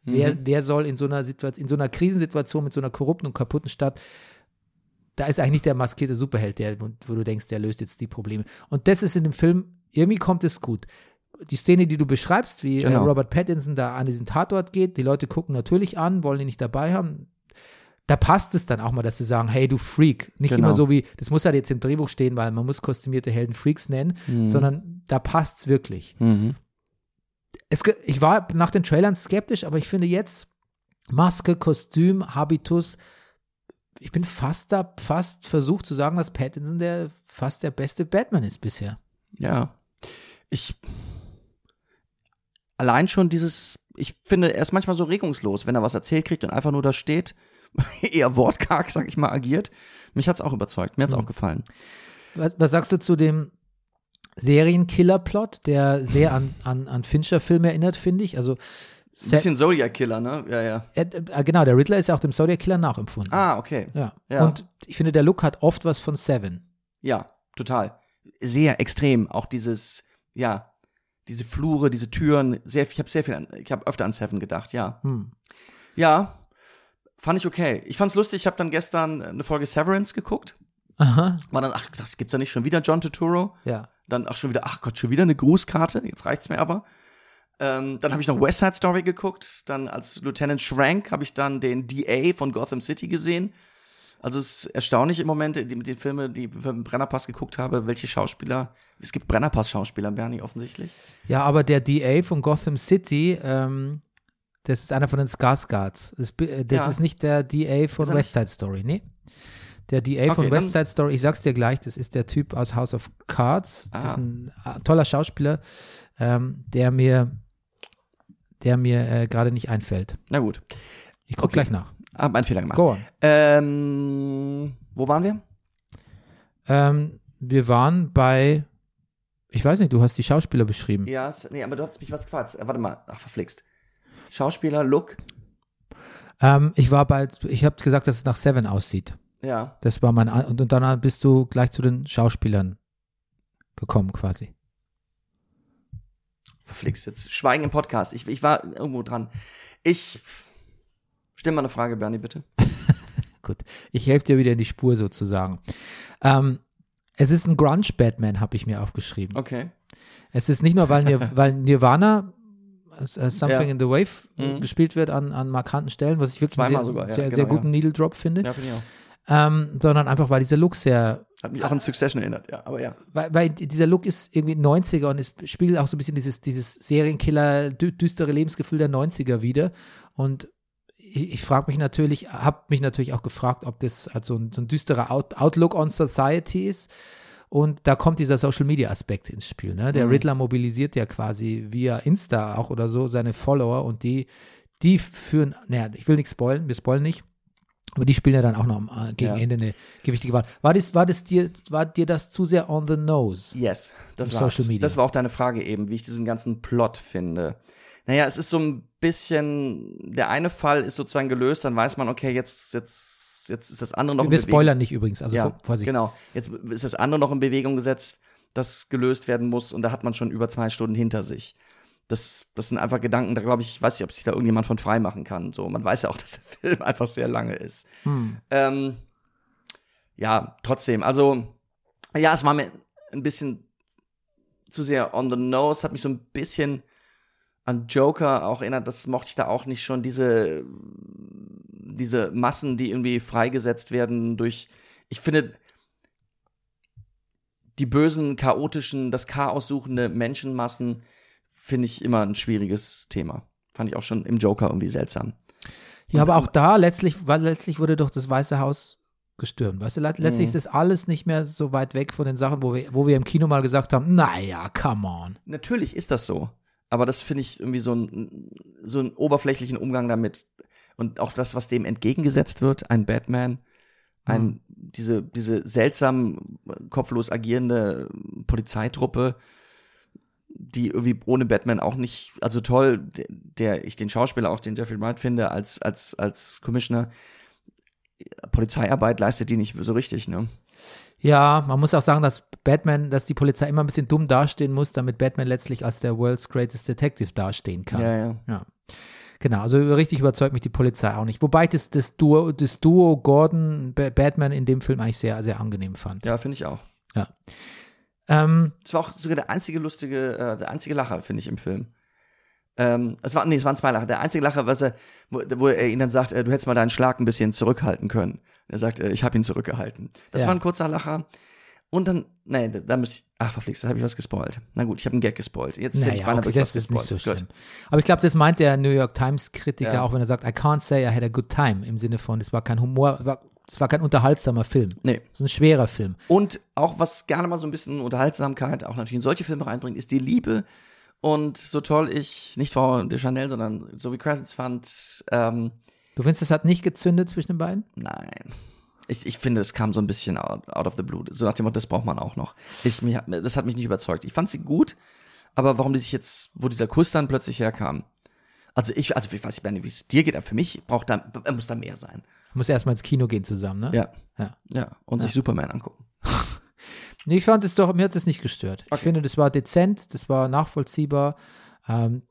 wer, wer soll in so einer Situation, in so einer Krisensituation mit so einer korrupten und kaputten Stadt, da ist eigentlich nicht der maskierte Superheld, der, wo du denkst, der löst jetzt die Probleme. Und das ist in dem Film, irgendwie kommt es gut. Die Szene, die du beschreibst, wie äh, Genau. Robert Pattinson da an diesen Tatort geht, die Leute gucken natürlich an, wollen ihn nicht dabei haben. Da passt es dann auch mal, dass sie sagen, hey, du Freak. Nicht Genau. immer so wie, das muss halt jetzt im Drehbuch stehen, weil man muss kostümierte Helden Freaks nennen, sondern da passt es wirklich. Mhm. Es, ich war nach den Trailern skeptisch, aber ich finde jetzt Maske, Kostüm, Habitus, ich bin fast da, fast versucht zu sagen, dass Pattinson der fast der beste Batman ist bisher. Ja. Ich. Allein schon dieses. Ich finde, er ist manchmal so regungslos, wenn er was erzählt kriegt und einfach nur da steht, eher wortkarg, sag ich mal, agiert. Mich hat's auch überzeugt. Mir hat's Mhm. auch gefallen. Was, was sagst du zu dem Serienkiller-Plot, der sehr an, an, an Fincher-Filme erinnert, finde ich? Also, Ein Sa- bisschen Zodiac-Killer, ne? Ja, ja. äh, äh, genau, der Riddler ist ja auch dem Zodiac-Killer nachempfunden. Ah, okay. Ja. Ja. Und ich finde, der Look hat oft was von Seven. Ja, total. Sehr extrem. Auch dieses, ja, diese Flure, diese Türen. Sehr, ich habe sehr viel, an, ich habe öfter an Seven gedacht, ja. Hm. Ja, fand ich okay. Ich fand's lustig. Ich habe dann gestern eine Folge Severance geguckt. Aha, War dann, ach, das gibt's ja nicht schon wieder John Turturro. ja. Dann auch schon wieder, ach Gott, schon wieder eine Grußkarte. Jetzt reicht's mir aber. Ähm, dann habe ich noch West Side Story geguckt. Dann als Lieutenant Schrank habe ich dann den DA von Gotham City gesehen. Also es ist erstaunlich im Moment, die, mit den Filmen, die ich den Brennerpass geguckt habe, welche Schauspieler, es gibt Brennerpass-Schauspieler, Bernie offensichtlich. Ja, aber der DA von Gotham City, ähm, das ist einer von den Skarsgards. Das, äh, das Ja. ist nicht der DA von West Side Story, nee. Der DA von Okay, West dann- Side Story, ich sag's dir gleich, das ist der Typ aus House of Cards. Das Ah. ist ein äh, toller Schauspieler, ähm, der mir, der mir äh, gerade nicht einfällt. Na gut, Ich guck Okay. gleich nach. Hab einen Fehler gemacht. Go on. Ähm, wo waren wir? Ähm, wir waren bei, ich weiß nicht, du hast die Schauspieler beschrieben. Ja, nee, aber du hast mich was gefragt. Äh, warte mal, ach, verflixt. Schauspieler, Look, Ähm, ich war bei, ich habe gesagt, dass es nach Seven aussieht. ja. Das war mein, und, und dann bist du gleich zu den Schauspielern gekommen quasi. Verflixt, jetzt Schweigen im Podcast. Ich, ich war irgendwo dran. Ich, stell mal eine Frage, Bernie, bitte. Gut, ich helfe dir wieder in die Spur sozusagen. Ähm, es ist ein Grunge-Batman, habe ich mir aufgeschrieben. Okay. Es ist nicht nur, weil, Nir weil Nirvana äh, Something Ja. in the Wave äh, Mhm. gespielt wird an, an markanten Stellen, was ich wirklich Zweimal sehr, sogar, ja, sehr, genau, sehr guten ja. Needle Drop finde, Ja, finde ich auch. ähm, sondern einfach, weil dieser Look sehr Hat mich auch an Succession erinnert, ja, aber ja. weil, weil dieser Look ist irgendwie 90er und es spiegelt auch so ein bisschen dieses, dieses Serienkiller, dü düstere Lebensgefühl der 90er wieder. Und ich, ich frage mich natürlich, habe mich natürlich auch gefragt, ob das halt so ein, so ein düsterer Out Outlook on Society ist. Und da kommt dieser Social Media Aspekt ins Spiel. Ne? Der Mhm. Riddler mobilisiert ja quasi via Insta auch oder so seine Follower und die, die führen, naja, ich will nichts spoilen, wir spoilen nicht. Aber die spielen ja dann auch noch äh, gegen Ja. Ende eine gewichtige Wahl. War das, war das dir, war dir das zu sehr on the nose? Yes, das war's. Social Media. Das war auch deine Frage eben, wie ich diesen ganzen Plot finde. Naja, es ist so ein bisschen, der eine Fall ist sozusagen gelöst, dann weiß man, okay, jetzt, jetzt, jetzt ist das andere noch in Wir Bewegung. spoilern nicht übrigens, also ja, vor- Vorsicht. genau. Jetzt ist das andere noch in Bewegung gesetzt, das gelöst werden muss und da hat man schon über zwei Stunden hinter sich. Das, das sind einfach Gedanken, da glaube ich, weiß nicht, ob sich da irgendjemand von frei machen kann. So, man weiß ja auch, dass der Film einfach sehr lange ist. Hm. Ähm, ja, trotzdem, also, ja, es war mir ein bisschen zu sehr on the nose, hat mich so ein bisschen an Joker auch erinnert, das mochte ich da auch nicht schon, diese, diese Massen, die irgendwie freigesetzt werden durch, ich finde, die bösen, chaotischen, das Chaos suchende Menschenmassen finde ich immer ein schwieriges Thema. Fand ich auch schon im Joker irgendwie seltsam. Ja, aber auch da letztlich, weil letztlich wurde doch das Weiße Haus gestürmt. Weißt du, let- letztlich Mhm. ist das alles nicht mehr so weit weg von den Sachen, wo wir, wo wir im Kino mal gesagt haben, naja, come on. Natürlich ist das so. Aber das finde ich irgendwie so, ein, so einen oberflächlichen Umgang damit. Und auch das, was dem entgegengesetzt wird, ein Batman, ein, Mhm. diese, diese seltsam kopflos agierende Polizeitruppe, die irgendwie ohne Batman auch nicht, also toll, der, der ich den Schauspieler auch, den Jeffrey Wright finde, als, als, als Commissioner, Polizeiarbeit leistet die nicht so richtig, ne? Ja, man muss auch sagen, dass Batman, dass die Polizei immer ein bisschen dumm dastehen muss, damit Batman letztlich als der World's Greatest Detective dastehen kann. ja. Ja. Genau, also richtig überzeugt mich die Polizei auch nicht. Wobei ich das, das, Duo, das Duo Gordon Ba- Batman in dem Film eigentlich sehr, sehr angenehm fand. Ja, finde ich auch. Ähm, Es war auch sogar der einzige lustige, äh, der einzige Lacher, finde ich, im Film. Ähm, es war, nee, es waren zwei Lacher. Der einzige Lacher, was er, wo, wo er ihn dann sagt, äh, du hättest mal deinen Schlag ein bisschen zurückhalten können. Er sagt, äh, ich habe ihn zurückgehalten. Das Ja. war ein kurzer Lacher. Und dann, nee, da, muss ich, ach verflixt, da habe ich was gespoilt. Na gut, ich habe einen Gag gespoilt. Jetzt hätte ich naja, beinahe okay, das was ist nicht so gespoilt. schlimm. Aber ich glaube, das meint der New York Times Kritiker Ja. auch, wenn er sagt, I can't say I had a good time, im Sinne von, es war kein Humor, war, es war kein unterhaltsamer Film. Nee. Es ist ein schwerer Film. Und auch was gerne mal so ein bisschen Unterhaltsamkeit auch natürlich in solche Filme reinbringt, ist die Liebe. Und so toll ich, nicht Frau de Chanel, sondern so wie Crescents fand, ähm, Du findest, es hat nicht gezündet zwischen den beiden? nein. Ich, ich finde, es kam so ein bisschen out, out of the blue. So nach dem Motto, das braucht man auch noch. Ich, mich, das hat mich nicht überzeugt. Ich fand sie gut, aber warum die sich jetzt, wo dieser Kuss dann plötzlich herkam. Also ich, also ich weiß nicht, wie es dir geht, aber für mich braucht da, muss da mehr sein. Muss erstmal ins Kino gehen zusammen, ne? Ja. Ja. Ja. Und sich Superman angucken. Ich fand es doch, mir hat es nicht gestört. Ich Okay. finde, das war dezent, das war nachvollziehbar. Ähm,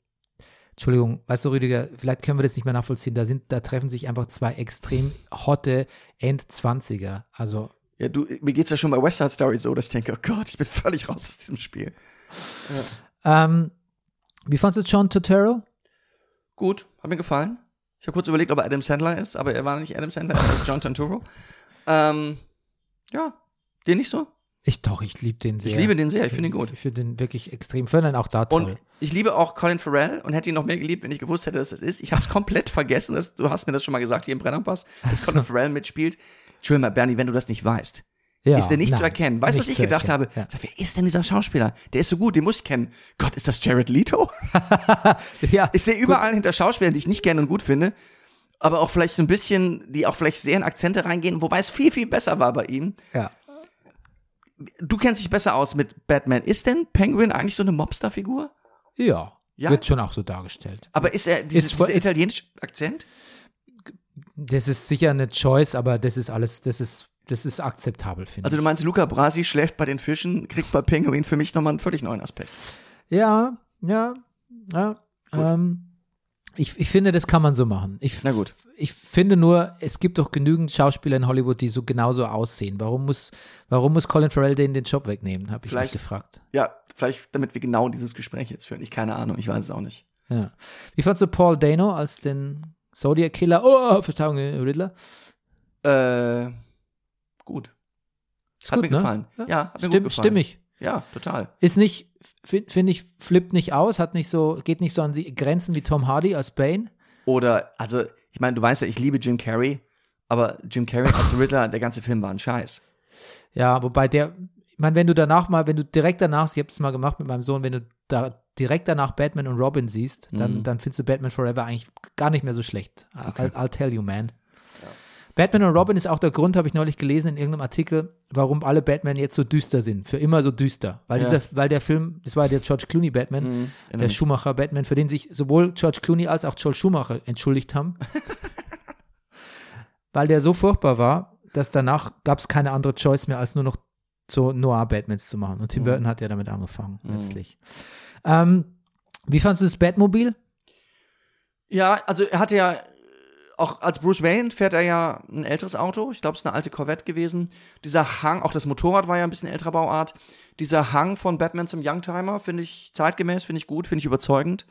Entschuldigung, weißt du, Rüdiger, vielleicht können wir das nicht mehr nachvollziehen. Da, sind, da treffen sich einfach zwei extrem hotte Endzwanziger. Also, Ja, du, mir geht's ja schon bei West Side Story so, dass ich denke, oh Gott, ich bin völlig raus aus diesem Spiel. ähm, wie fandest du John Turturro? Gut, hat mir gefallen. Ich habe kurz überlegt, ob er Adam Sandler ist, aber er war nicht Adam Sandler, er war John Turturro. Ähm, ja, dir nicht so? Ich doch, ich liebe den sehr. Ich liebe den sehr, ich finde ihn gut. Ich finde den wirklich extrem. Ihn auch da toll. Und ich liebe auch Colin Farrell und hätte ihn noch mehr geliebt, wenn ich gewusst hätte, dass das ist. Ich habe es komplett vergessen. Das, du hast mir das schon mal gesagt hier im Brennerpass, dass so. Colin Farrell mitspielt. Entschuldigung mal, Bernie, wenn du das nicht weißt. ja, ist der nicht zu nein, erkennen? Weißt du, was ich zu gedacht erkennen. habe? Ja. Sag, wer ist denn dieser Schauspieler? Der ist so gut, den muss ich kennen. Gott, ist das Jared Leto? ja, Ich sehe überall hinter Schauspielern, die ich nicht gerne und gut finde, aber auch vielleicht so ein bisschen, die auch vielleicht sehr in Akzente reingehen, wobei es viel, viel besser war bei ihm. ja. Du kennst dich besser aus mit Batman. Ist denn Penguin eigentlich so eine Mobster-Figur? ja, Ja? wird schon auch so dargestellt. Aber ist er dieses, Ist dieser ist- italienische Akzent? Das ist sicher eine Choice, aber das ist alles, das ist, das ist akzeptabel, finde Also ich. du meinst, Luca Brasi schläft bei den Fischen, kriegt bei Penguin für mich nochmal einen völlig neuen Aspekt. Ja, ja, ja. Ähm, ich, ich finde, das kann man so machen. Ich, Na gut. ich finde nur, es gibt doch genügend Schauspieler in Hollywood, die so genauso aussehen. Warum muss, warum muss Colin Farrell denen den Job wegnehmen, habe ich mich Vielleicht- gefragt. Ja, vielleicht damit wir genau dieses Gespräch jetzt führen. Ich keine Ahnung, ich weiß es auch nicht. Ja. Wie fandst du Paul Dano als den Zodiac Killer? Oh, Verzeihung, äh, Riddler. Äh, gut. Ist Hat gut, mir ne? gefallen. Ja, hat mir Stimm, gut gefallen. Stimmig. Ja, total. Ist nicht, finde find ich, flippt nicht aus, hat nicht so, geht nicht so an die Grenzen wie Tom Hardy als Bane. Oder, also, ich meine, du weißt ja, ich liebe Jim Carrey, aber Jim Carrey als Riddler, der ganze Film war ein Scheiß. Ja, wobei der, ich meine, wenn du danach mal, wenn du direkt danach, ich habe das mal gemacht mit meinem Sohn, wenn du da direkt danach Batman und Robin siehst, dann, Mhm. dann findest du Batman Forever eigentlich gar nicht mehr so schlecht. I'll, I'll tell you, man. Batman und Robin ist auch der Grund, habe ich neulich gelesen in irgendeinem Artikel, warum alle Batman jetzt so düster sind. Für immer so düster. Weil, Ja. dieser, weil der Film, das war der George Clooney Batman, Mhm, der Schumacher Batman, für den sich sowohl George Clooney als auch Joel Schumacher entschuldigt haben. weil der so furchtbar war, dass danach gab es keine andere Choice mehr, als nur noch so Noir-Batmans zu machen. Und Tim Mhm. Burton hat ja damit angefangen, Mhm. letztlich. Ähm, wie fandest du das Batmobil? Ja, also er hatte ja, auch als Bruce Wayne fährt er ja ein älteres Auto. Ich glaube, es ist eine alte Corvette gewesen. Dieser Hang, auch das Motorrad war ja ein bisschen älterer Bauart. Dieser Hang von Batman zum Youngtimer finde ich zeitgemäß, finde ich gut, finde ich überzeugend.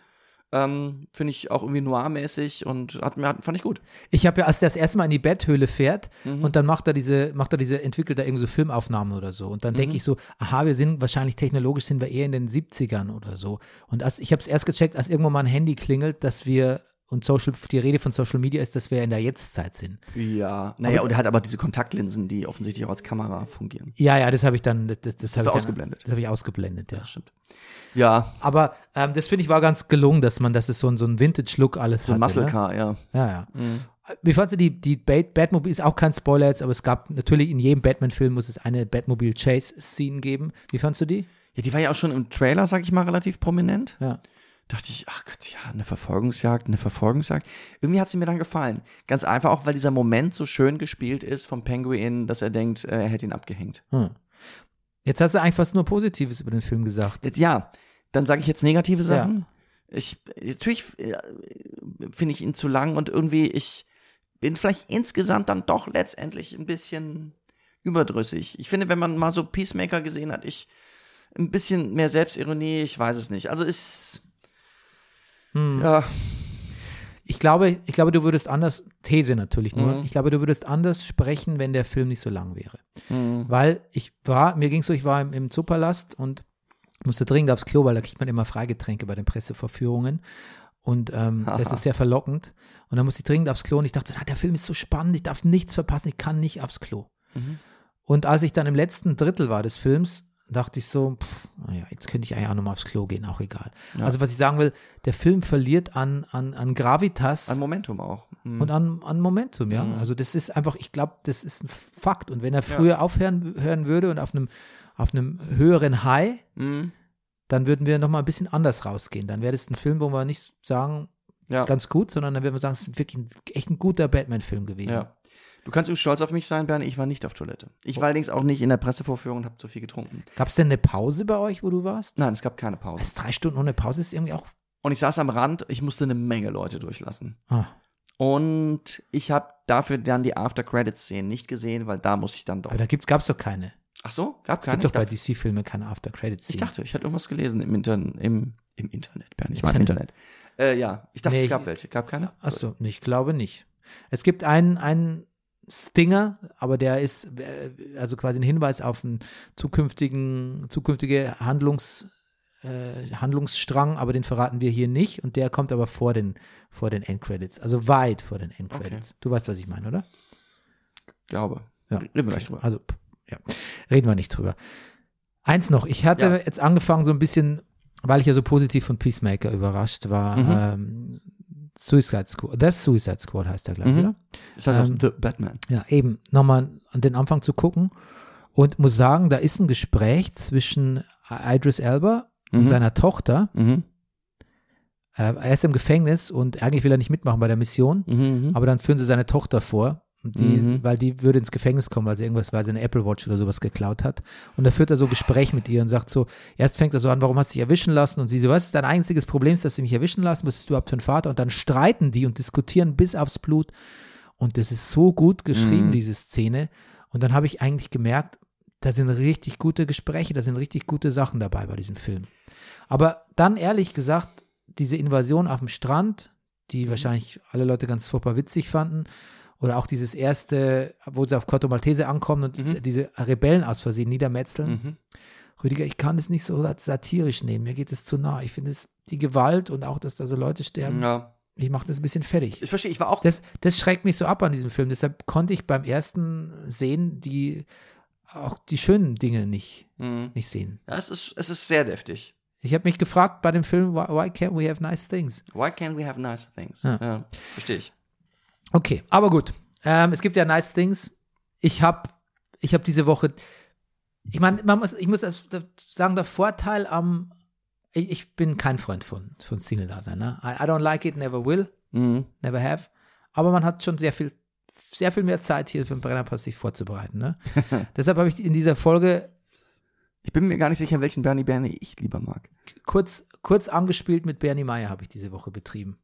Ähm, finde ich auch irgendwie noir-mäßig und hat, hat, fand ich gut. Ich habe ja, als der das erste Mal in die Betthöhle fährt Mhm. und dann macht er diese, macht er diese, entwickelt er irgendwie so Filmaufnahmen oder so. Und dann Mhm. denke ich so, aha, wir sind wahrscheinlich technologisch sind wir eher in den 70ern oder so. Und als, ich habe es erst gecheckt, als irgendwo mal ein Handy klingelt, dass wir und Social, die Rede von Social Media ist, dass wir in der Jetztzeit sind. Ja, naja, und er hat aber diese Kontaktlinsen, die offensichtlich auch als Kamera fungieren. Ja, ja, das habe ich dann, das, das, das habe ich dann, ausgeblendet? Das habe ich ausgeblendet, ja. Ja, stimmt. Ja, Aber ähm, das finde ich war ganz gelungen, dass man, dass es so ein, so ein Vintage-Look alles so ein hatte. Muscle Ne? Car, ja. Ja, ja. Mhm. Wie fandst du die, die Bat Batmobile, ist auch kein Spoiler jetzt, aber es gab natürlich in jedem Batman-Film muss es eine Batmobile-Chase-Scene geben. Wie fandst du die? Ja, die war ja auch schon im Trailer, sag ich mal, relativ prominent. Ja. Dachte ich, ach Gott, ja, eine Verfolgungsjagd, eine Verfolgungsjagd. Irgendwie hat sie mir dann gefallen. Ganz einfach auch, weil dieser Moment so schön gespielt ist vom Penguin, dass er denkt, äh, er hätte ihn abgehängt. Hm. Jetzt hast du eigentlich fast nur Positives über den Film gesagt. Jetzt, ja, dann sage ich jetzt negative Sachen. Ich, natürlich äh, finde ich ihn zu lang und irgendwie, ich bin vielleicht insgesamt dann doch letztendlich ein bisschen überdrüssig. Ich finde, wenn man mal so Peacemaker gesehen hat, ich ein bisschen mehr Selbstironie, ich weiß es nicht. Also ist, Hm. ja, Ich glaube, ich glaube, du würdest anders, These natürlich nur, Mhm. ich glaube, du würdest anders sprechen, wenn der Film nicht so lang wäre. hm, Weil ich war, mir ging es so, ich war im, im Zoopalast und musste dringend aufs Klo, weil da kriegt man immer Freigetränke bei den Presseverführungen. Und ähm, das ist sehr verlockend. Und dann musste ich dringend aufs Klo und ich dachte, na, der Film ist so spannend, ich darf nichts verpassen, ich kann nicht aufs Klo. Mhm. Und als ich dann im letzten Drittel war des Films, dachte ich so, pff, naja, jetzt könnte ich eigentlich auch nochmal aufs Klo gehen, auch egal. Ja. Also was ich sagen will, der Film verliert an, an, an Gravitas Ein Momentum auch. Mhm. und an, an Momentum, ja. Mhm. Also das ist einfach, ich glaube, das ist ein Fakt. Und wenn er früher aufhören hören würde und auf einem, auf einem höheren High, Mhm. dann würden wir nochmal ein bisschen anders rausgehen. Dann wäre das ein Film, wo wir nicht sagen, Ja. ganz gut, sondern dann würden wir sagen, es ist wirklich ein, echt ein guter Batman-Film gewesen. ja. Du kannst übrigens stolz auf mich sein, Bernie. Ich war nicht auf Toilette. Ich war allerdings auch nicht in der Pressevorführung und habe zu viel getrunken. Gab es denn eine Pause bei euch, wo du warst? Nein, es gab keine Pause. Also drei Stunden ohne Pause ist irgendwie auch. Und ich saß am Rand. Ich musste eine Menge Leute durchlassen. Ah, Und ich habe dafür dann die After-Credits-Szenen nicht gesehen, weil da muss ich dann doch. aber da gab es doch keine. Ach so, gab Es keine. gibt doch bei DC-Filmen keine After-Credits. ich dachte, ich hatte irgendwas gelesen im, Intern im, im Internet, Bernie. Ich meine im Internet. Äh, ja, ich dachte, Nee, es gab welche. Gab keine? Achso, ich glaube nicht. Es gibt einen, einen Stinger, aber der ist äh, also quasi ein Hinweis auf einen zukünftigen, zukünftige Handlungs, äh, Handlungsstrang, aber den verraten wir hier nicht und der kommt aber vor den, vor den Endcredits, also weit vor den Endcredits. Du weißt, was ich meine, oder? Glaube. Ja. Reden wir gleich drüber. Also, ja, reden wir nicht drüber. Eins noch, ich hatte Ja. jetzt angefangen so ein bisschen, weil ich ja so positiv von Peacemaker überrascht war, Mhm. ähm, Suicide Squad, The Suicide Squad heißt der, glaube ich, Mhm. oder? Das heißt ähm, auch The Batman. Ja, eben, nochmal an den Anfang zu gucken und muss sagen, da ist ein Gespräch zwischen Idris Elba und Mhm. seiner Tochter. Mhm. Äh, er ist im Gefängnis und eigentlich will er nicht mitmachen bei der Mission, Mhm. aber dann führen sie seine Tochter vor. Die, Mhm. weil die würde ins Gefängnis kommen, weil sie irgendwas, weil sie eine Apple Watch oder sowas geklaut hat. Und da führt er so Gespräch mit ihr und sagt so, erst fängt er so an, warum hast du dich erwischen lassen? Und sie so, was ist dein einziges Problem, ist, dass sie mich erwischen lassen? Was bist du überhaupt für ein Vater? Und dann streiten die und diskutieren bis aufs Blut. Und das ist so gut geschrieben, Mhm. diese Szene. Und dann habe ich eigentlich gemerkt, da sind richtig gute Gespräche, da sind richtig gute Sachen dabei bei diesem Film. Aber dann ehrlich gesagt, diese Invasion auf dem Strand, die wahrscheinlich alle Leute ganz furchtbar witzig fanden, oder auch dieses erste, wo sie auf Corto Maltese ankommen und Mhm. diese Rebellen aus Versehen niedermetzeln. Mhm. Rüdiger, ich kann es nicht so satirisch nehmen, mir geht es zu nah. Ich finde es, die Gewalt und auch, dass da so Leute sterben, Ja. ich mache das ein bisschen fertig. Ich verstehe, ich war auch. Das, das schreckt mich so ab an diesem Film. Deshalb konnte ich beim ersten sehen, die auch die schönen Dinge nicht, Mhm. nicht sehen. Ja, es ist, es ist sehr deftig. Ich habe mich gefragt bei dem Film, why, why can't we have nice things? Why can't we have nice things? Ja. Ja. Verstehe ich. Okay, aber gut. Ähm, es gibt ja nice things. Ich habe ich hab diese Woche, ich meine, man muss, ich muss das, sagen, der Vorteil am, ich, ich bin kein Freund von, von Single-Dasein. Ne? I, I don't like it, never will, Mhm. never have. Aber man hat schon sehr viel, sehr viel mehr Zeit hier für den Brennerpass sich vorzubereiten. Ne? Deshalb habe ich in dieser Folge Ich bin mir gar nicht sicher, welchen Bernie Bernie ich lieber mag. kurz, kurz angespielt mit Bernie Meyer habe ich diese Woche betrieben.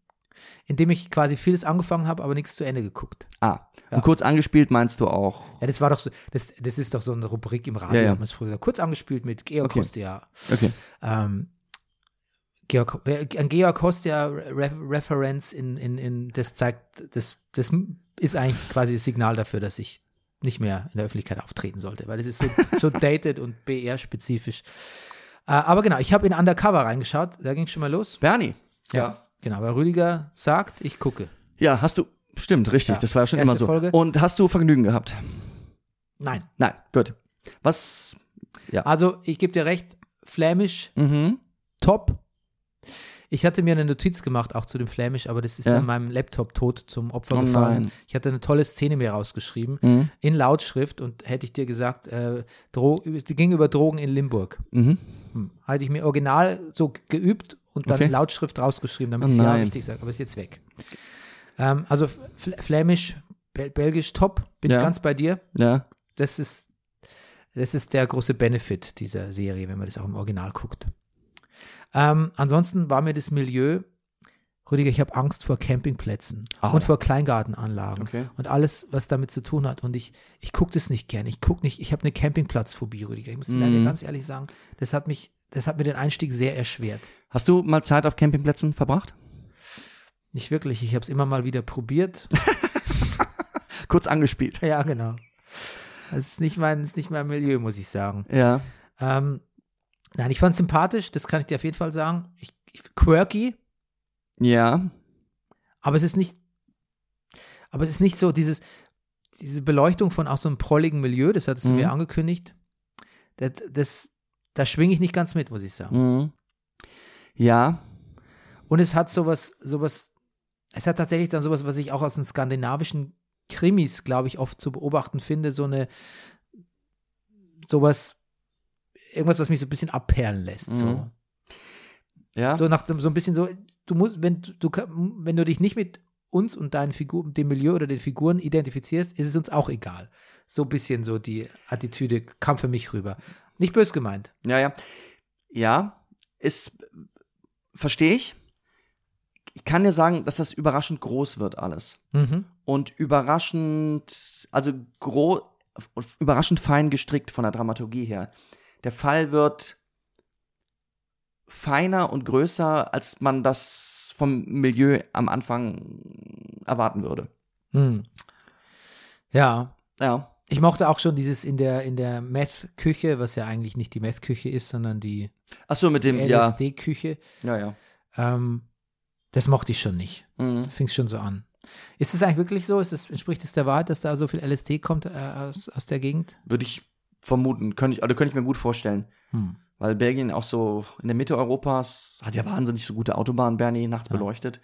Indem ich quasi vieles angefangen habe, aber nichts zu Ende geguckt. Ah, Ja. und kurz angespielt meinst du auch. Ja, das war doch so, das, das ist doch so eine Rubrik im Radio, Ja, ja. hat man es früher gesagt. Kurz angespielt mit Georg Okay. Kostia. Okay. Ähm, Georg, ein Georg Kostia Re Referenz in, in, in, das zeigt, das, das ist eigentlich quasi das Signal dafür, dass ich nicht mehr in der Öffentlichkeit auftreten sollte, weil es ist so, so dated und BR-spezifisch. Äh, aber genau, ich habe in Undercover reingeschaut, da ging es schon mal los. Bernie. Genau, weil Rüdiger sagt, ich gucke. Ja, hast du. Stimmt, richtig. Ja. Das war ja schon immer so. Folge. Und hast du Vergnügen gehabt? Nein. Nein, gut. Was? Also, ich gebe dir recht, Flämisch, Mhm. top. Ich hatte mir eine Notiz gemacht, auch zu dem Flämisch, aber das ist Ja. dann meinem Laptop tot zum Opfer Oh gefallen. nein. Ich hatte eine tolle Szene mir rausgeschrieben, Mhm. in Lautschrift und hätte ich dir gesagt, äh, Dro die ging über Drogen in Limburg. Mhm. Hm. Hatte ich mir original so geübt und dann Okay. in Lautschrift rausgeschrieben, damit Oh ich es ja richtig sage, aber ist jetzt weg. Ähm, also Fl Flämisch, Bel Belgisch, top, bin Ja. ich ganz bei dir. Ja. Das ist, das ist der große Benefit dieser Serie, wenn man das auch im Original guckt. Ähm, ansonsten war mir das Milieu, Rüdiger, ich habe Angst vor Campingplätzen Ah. und vor Kleingartenanlagen Okay. und alles, was damit zu tun hat. Und ich, ich gucke das nicht gern. Ich gucke nicht, ich habe eine Campingplatzphobie, Rüdiger. Ich muss dir leider ganz ehrlich sagen, das hat mich, das hat mir den Einstieg sehr erschwert. Hast du mal Zeit auf Campingplätzen verbracht? Nicht wirklich, ich habe es immer mal wieder probiert. Kurz angespielt. ja, genau. Das ist nicht mein, ist nicht mein Milieu, muss ich sagen. Ja. Ähm, nein, ich fand es sympathisch, das kann ich dir auf jeden Fall sagen. Ich, ich, quirky, Ja. aber es ist nicht, aber es ist nicht so dieses, diese Beleuchtung von auch so einem prolligen Milieu, das hattest du Mhm. mir angekündigt. Das, das, da schwinge ich nicht ganz mit, muss ich sagen. Mhm. Ja, Und es hat sowas, sowas, es hat tatsächlich dann sowas, was ich auch aus den skandinavischen Krimis, glaube ich, oft zu beobachten finde, so eine, sowas, irgendwas, was mich so ein bisschen abperlen lässt. So. Mhm. ja. So nach so ein bisschen so, du musst, wenn du, wenn du dich nicht mit uns und deinen Figuren, dem Milieu oder den Figuren identifizierst, ist es uns auch egal. So ein bisschen so die Attitüde kam für mich rüber. Nicht bös gemeint. Ja, ja. Ja, ist, verstehe ich. Ich kann dir sagen, dass das überraschend groß wird alles. Mhm. Und überraschend, also gro überraschend fein gestrickt von der Dramaturgie her. Der Fall wird feiner und größer, als man das vom Milieu am Anfang erwarten würde. Mhm. Ja, Ja. Ich mochte auch schon dieses in der, in der Meth-Küche, was ja eigentlich nicht die Meth-Küche ist, sondern die Ach so, mit dem. LSD-Küche. Ja, ja. Ähm, das mochte ich schon nicht. Mhm. Fing schon so an. Ist es eigentlich wirklich so? Es, entspricht es der Wahrheit, dass da so viel LSD kommt äh, aus, aus der Gegend? Würde ich vermuten. Könnte ich, also könnte ich mir gut vorstellen. Hm. Weil Belgien auch so in der Mitte Europas hat ja wahnsinnig so gute Autobahnen, Bernie, nachts Ja. beleuchtet.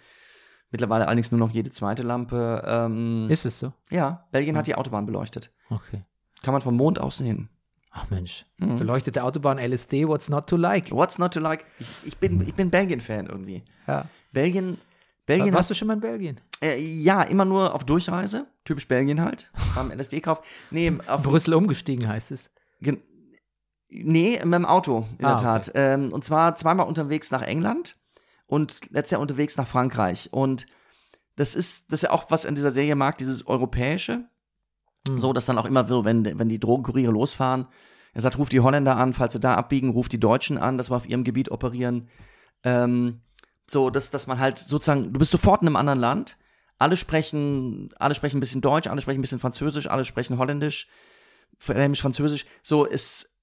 Mittlerweile allerdings nur noch jede zweite Lampe. Ähm, Ist es so? ja, Belgien hat die Autobahn beleuchtet. Okay. Kann man vom Mond aus sehen. Ach Mensch. Mhm. Beleuchtete Autobahn LSD, what's not to like? What's not to like? Ich, ich bin, ich bin Belgien-Fan irgendwie. Ja. Belgien, Belgien Warst du schon mal in Belgien? äh, ja, immer nur auf Durchreise. Typisch Belgien halt. Beim LSD-Kauf. Nee, auf, Brüssel umgestiegen heißt es. Gen nee, mit dem Auto, in Ah, der Tat. Ähm, und zwar zweimal unterwegs nach England und letztes Jahr unterwegs nach Frankreich. Und das ist, das ist ja auch, was an dieser Serie mag, dieses Europäische. Hm. So, dass dann auch immer wenn, wenn die Drogenkuriere losfahren, er sagt, ruft die Holländer an, falls sie da abbiegen, ruft die Deutschen an, dass wir auf ihrem Gebiet operieren. Ähm, so, dass, dass man halt sozusagen, du bist sofort in einem anderen Land. Alle sprechen, alle sprechen ein bisschen Deutsch, alle sprechen ein bisschen Französisch, alle sprechen Holländisch, Flämisch, Französisch. So ist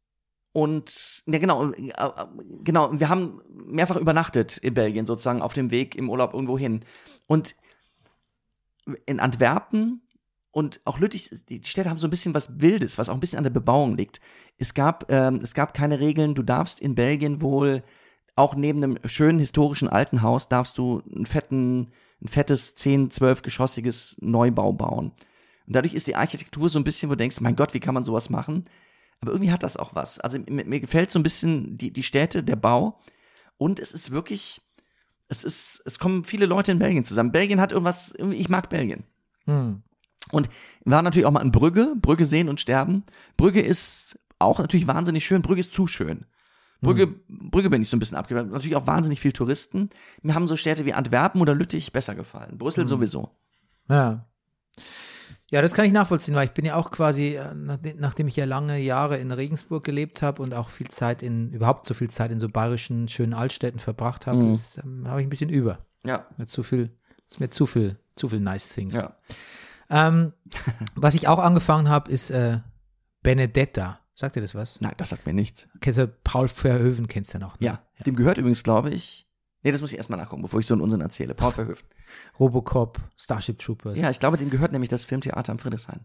und ja genau, äh, äh, genau. Wir haben mehrfach übernachtet in Belgien sozusagen auf dem Weg im Urlaub irgendwo hin. Und in Antwerpen und auch Lüttich, die Städte haben so ein bisschen was Wildes, was auch ein bisschen an der Bebauung liegt. Es gab, ähm, es gab keine Regeln. Du darfst in Belgien wohl auch neben einem schönen historischen alten Haus darfst du einen fetten, ein fettes 10, 12 geschossiges Neubau bauen. Und dadurch ist die Architektur so ein bisschen, wo du denkst, mein Gott, wie kann man sowas machen? Aber irgendwie hat das auch was. Also mir, mir gefällt so ein bisschen die, die Städte, der Bau. Und es ist wirklich, es ist, es kommen viele Leute in Belgien zusammen. Belgien hat irgendwas, ich mag Belgien. Hm. Und wir waren natürlich auch mal in Brügge, Brügge sehen und sterben. Brügge ist auch natürlich wahnsinnig schön, Brügge ist zu schön. Brügge, Brügge bin ich so ein bisschen abgewehrt. Natürlich auch wahnsinnig viel Touristen. Mir haben so Städte wie Antwerpen oder Lüttich besser gefallen. Brüssel sowieso. Ja. Ja, das kann ich nachvollziehen, weil ich bin ja auch quasi, äh, nachdem, ich ja lange Jahre in Regensburg gelebt habe und auch viel Zeit in, überhaupt so viel Zeit in so bayerischen schönen Altstädten verbracht habe, Mhm. ähm, habe ich ein bisschen über. Ja, Mir zu viel, ist mir zu viel, zu viel nice things. ja. Ähm, was ich auch angefangen habe, ist äh, Benedetta. Sagt ihr das was? Nein, das sagt mir nichts. Kennst du Paul Verhoeven, kennst du noch? Ne? Ja, dem gehört übrigens, glaube ich. Nee, das muss ich erstmal nachgucken, bevor ich so einen Unsinn erzähle. Paul Verhoeven. Robocop, Starship Troopers. Ja, ich glaube, dem gehört nämlich das Filmtheater am Friedrichshain.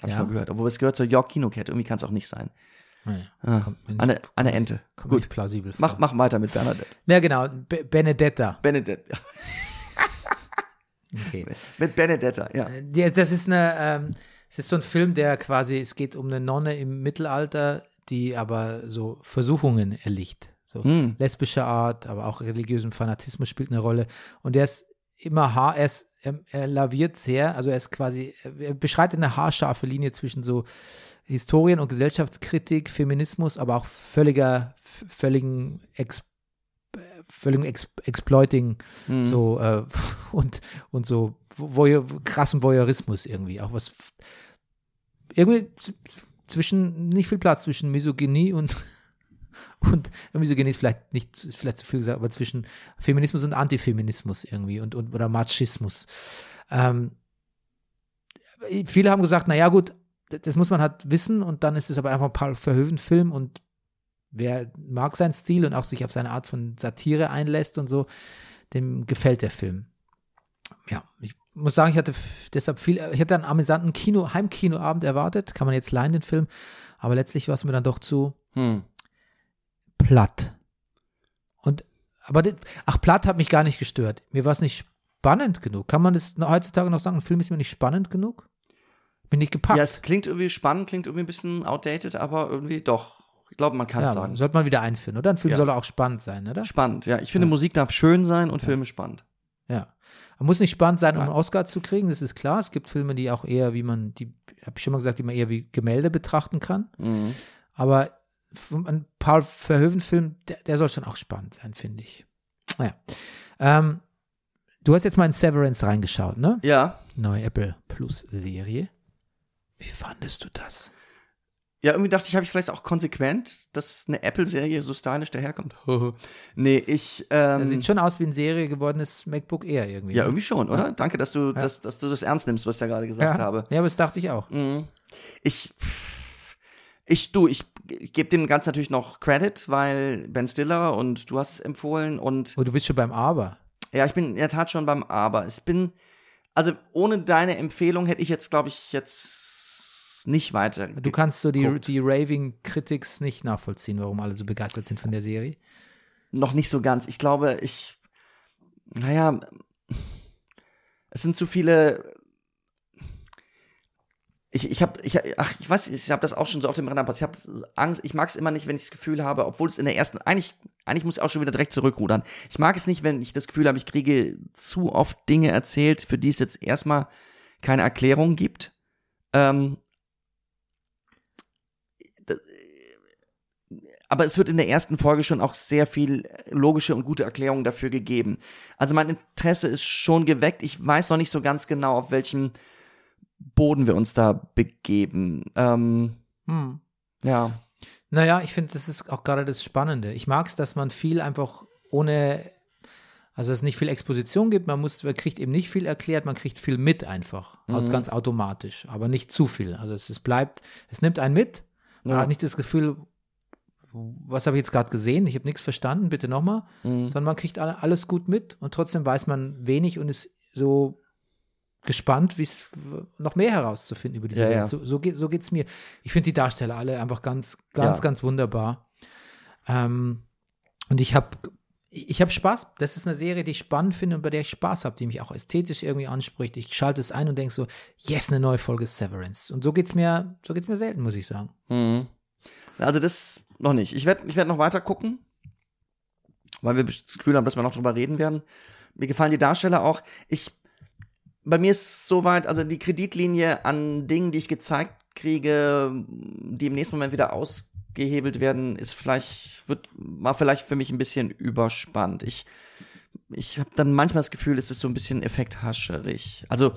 Hab ich Ja? mal gehört. Obwohl es gehört zur York Kinokette. Irgendwie kann es auch nicht sein. Naja, Ah, nicht- eine, eine Ente. Gut. plausibel Mach, vor. mach weiter mit Bernadette. Ja, genau, Be Benedetta. Benedette. Okay. Mit Benedetta, ja. Ja, das ist eine, ähm, es ist so ein Film, der quasi, es geht um eine Nonne im Mittelalter, die aber so Versuchungen erlicht. So Hm. lesbischer Art, aber auch religiösen Fanatismus spielt eine Rolle. Und der ist immer haar, er, ist, er, er laviert sehr, also er ist quasi, er beschreitet eine haarscharfe Linie zwischen so Historien- und Gesellschaftskritik, Feminismus, aber auch völliger, völligen Ex, völligen Ex, Exploiting Hm. so äh, und und so Voyeur, krassen Voyeurismus irgendwie auch was irgendwie zwischen nicht viel Platz zwischen Misogynie und und Misogynie ist vielleicht nicht vielleicht zu viel gesagt aber zwischen Feminismus und Antifeminismus irgendwie und, und oder Machismus ähm, viele haben gesagt na ja gut das muss man halt wissen und dann ist es aber einfach ein Paul Verhoeven Film und wer mag seinen Stil und auch sich auf seine Art von Satire einlässt und so, dem gefällt der Film. Ja, ich muss sagen, ich hatte deshalb viel, ich hatte einen amüsanten Kino, Heimkinoabend erwartet, kann man jetzt leihen, den Film, aber letztlich war es mir dann doch zu, Hm. Platt. Und, aber, das- ach, platt hat mich gar nicht gestört. Mir war es nicht spannend genug. Kann man das heutzutage noch sagen? Ein Film ist mir nicht spannend genug? Bin nicht gepackt. Ja, es klingt irgendwie spannend, klingt irgendwie ein bisschen outdated, aber irgendwie doch. Ich glaube, man kann es Ja, sagen. sollte man wieder einführen, oder? Ein Film Ja. soll auch spannend sein, oder? Spannend, ja. Ich finde, Musik darf schön sein und Filme spannend. Ja. Man muss nicht spannend sein, um einen Oscar zu kriegen, das ist klar. Es gibt Filme, die auch eher, wie man, die, habe ich schon mal gesagt, die man eher wie Gemälde betrachten kann. Mhm. Aber ein Paul Verhoeven-Film, der, der soll schon auch spannend sein, finde ich. Naja. Ähm, du hast jetzt mal in Severance reingeschaut, ne? Ja. Neue Apple Plus Serie. Wie fandest du das? Ja, irgendwie dachte ich, habe ich vielleicht auch konsequent, dass eine Apple-Serie so stylisch daherkommt. nee, ich. Das Ähm, sieht schon aus wie ein Serie gewordenes MacBook Air irgendwie. ja, ne? irgendwie schon, oder? Danke, dass du, dass, dass du das ernst nimmst, was ich da gerade gesagt ja. habe. Ja, aber das dachte ich auch. Mhm. Ich, ich, du, ich gebe dem Ganzen natürlich noch Credit, weil Ben Stiller und du hast es empfohlen und Oh, du bist schon beim Aber. ja, ich bin in der Tat schon beim Aber. Ich bin, also ohne deine Empfehlung hätte ich jetzt, glaube ich, jetzt nicht weiter. Du kannst so die, die Raving Critics nicht nachvollziehen, warum alle so begeistert sind von der Serie. noch nicht so ganz. Ich glaube, ich, naja, es sind zu viele. Ich, ich habe, ich, ach, ich weiß, ich habe das auch schon so auf dem Rennerpass. Ich habe Angst, ich mag es immer nicht, wenn ich das Gefühl habe, obwohl es in der ersten, eigentlich, eigentlich muss ich auch schon wieder direkt zurückrudern. Ich mag es nicht, wenn ich das Gefühl habe, ich kriege zu oft Dinge erzählt, für die es jetzt erstmal keine Erklärung gibt. Ähm, aber es wird in der ersten Folge schon auch sehr viel logische und gute Erklärungen dafür gegeben. Also mein Interesse ist schon geweckt. Ich weiß noch nicht so ganz genau, auf welchem Boden wir uns da begeben. Ähm, Hm. ja. Naja, ich finde, das ist auch gerade das Spannende. Ich mag es, dass man viel einfach ohne, also dass es nicht viel Exposition gibt, man muss, man kriegt eben nicht viel erklärt, man kriegt viel mit einfach, Mhm. ganz automatisch, aber nicht zu viel. Also es, es bleibt, es nimmt einen mit, man Ja. hat nicht das Gefühl, was habe ich jetzt gerade gesehen, ich habe nichts verstanden, bitte nochmal, Mhm. sondern man kriegt alle, alles gut mit und trotzdem weiß man wenig und ist so gespannt, wie es noch mehr herauszufinden über diese Ja, Welt. ja. So, so, geht, so geht's mir. Ich finde die Darsteller alle einfach ganz, ganz, Ja. ganz wunderbar. Ähm, und ich habe ich habe Spaß. Das ist eine Serie, die ich spannend finde und bei der ich Spaß habe, die mich auch ästhetisch irgendwie anspricht. Ich schalte es ein und denke so, yes, eine neue Folge Severance. Und so geht's mir, so geht's mir selten, muss ich sagen. Mhm. Also das noch nicht. Ich werde ich werd noch weiter gucken, weil wir das Gefühl haben, dass wir noch drüber reden werden. Mir gefallen die Darsteller auch. Ich, bei mir ist es soweit, also die Kreditlinie an Dingen, die ich gezeigt kriege, die im nächsten Moment wieder ausgehebelt werden, ist vielleicht, wird, war vielleicht für mich ein bisschen überspannt. Ich, ich habe dann manchmal das Gefühl, es ist so ein bisschen effekthascherig. Also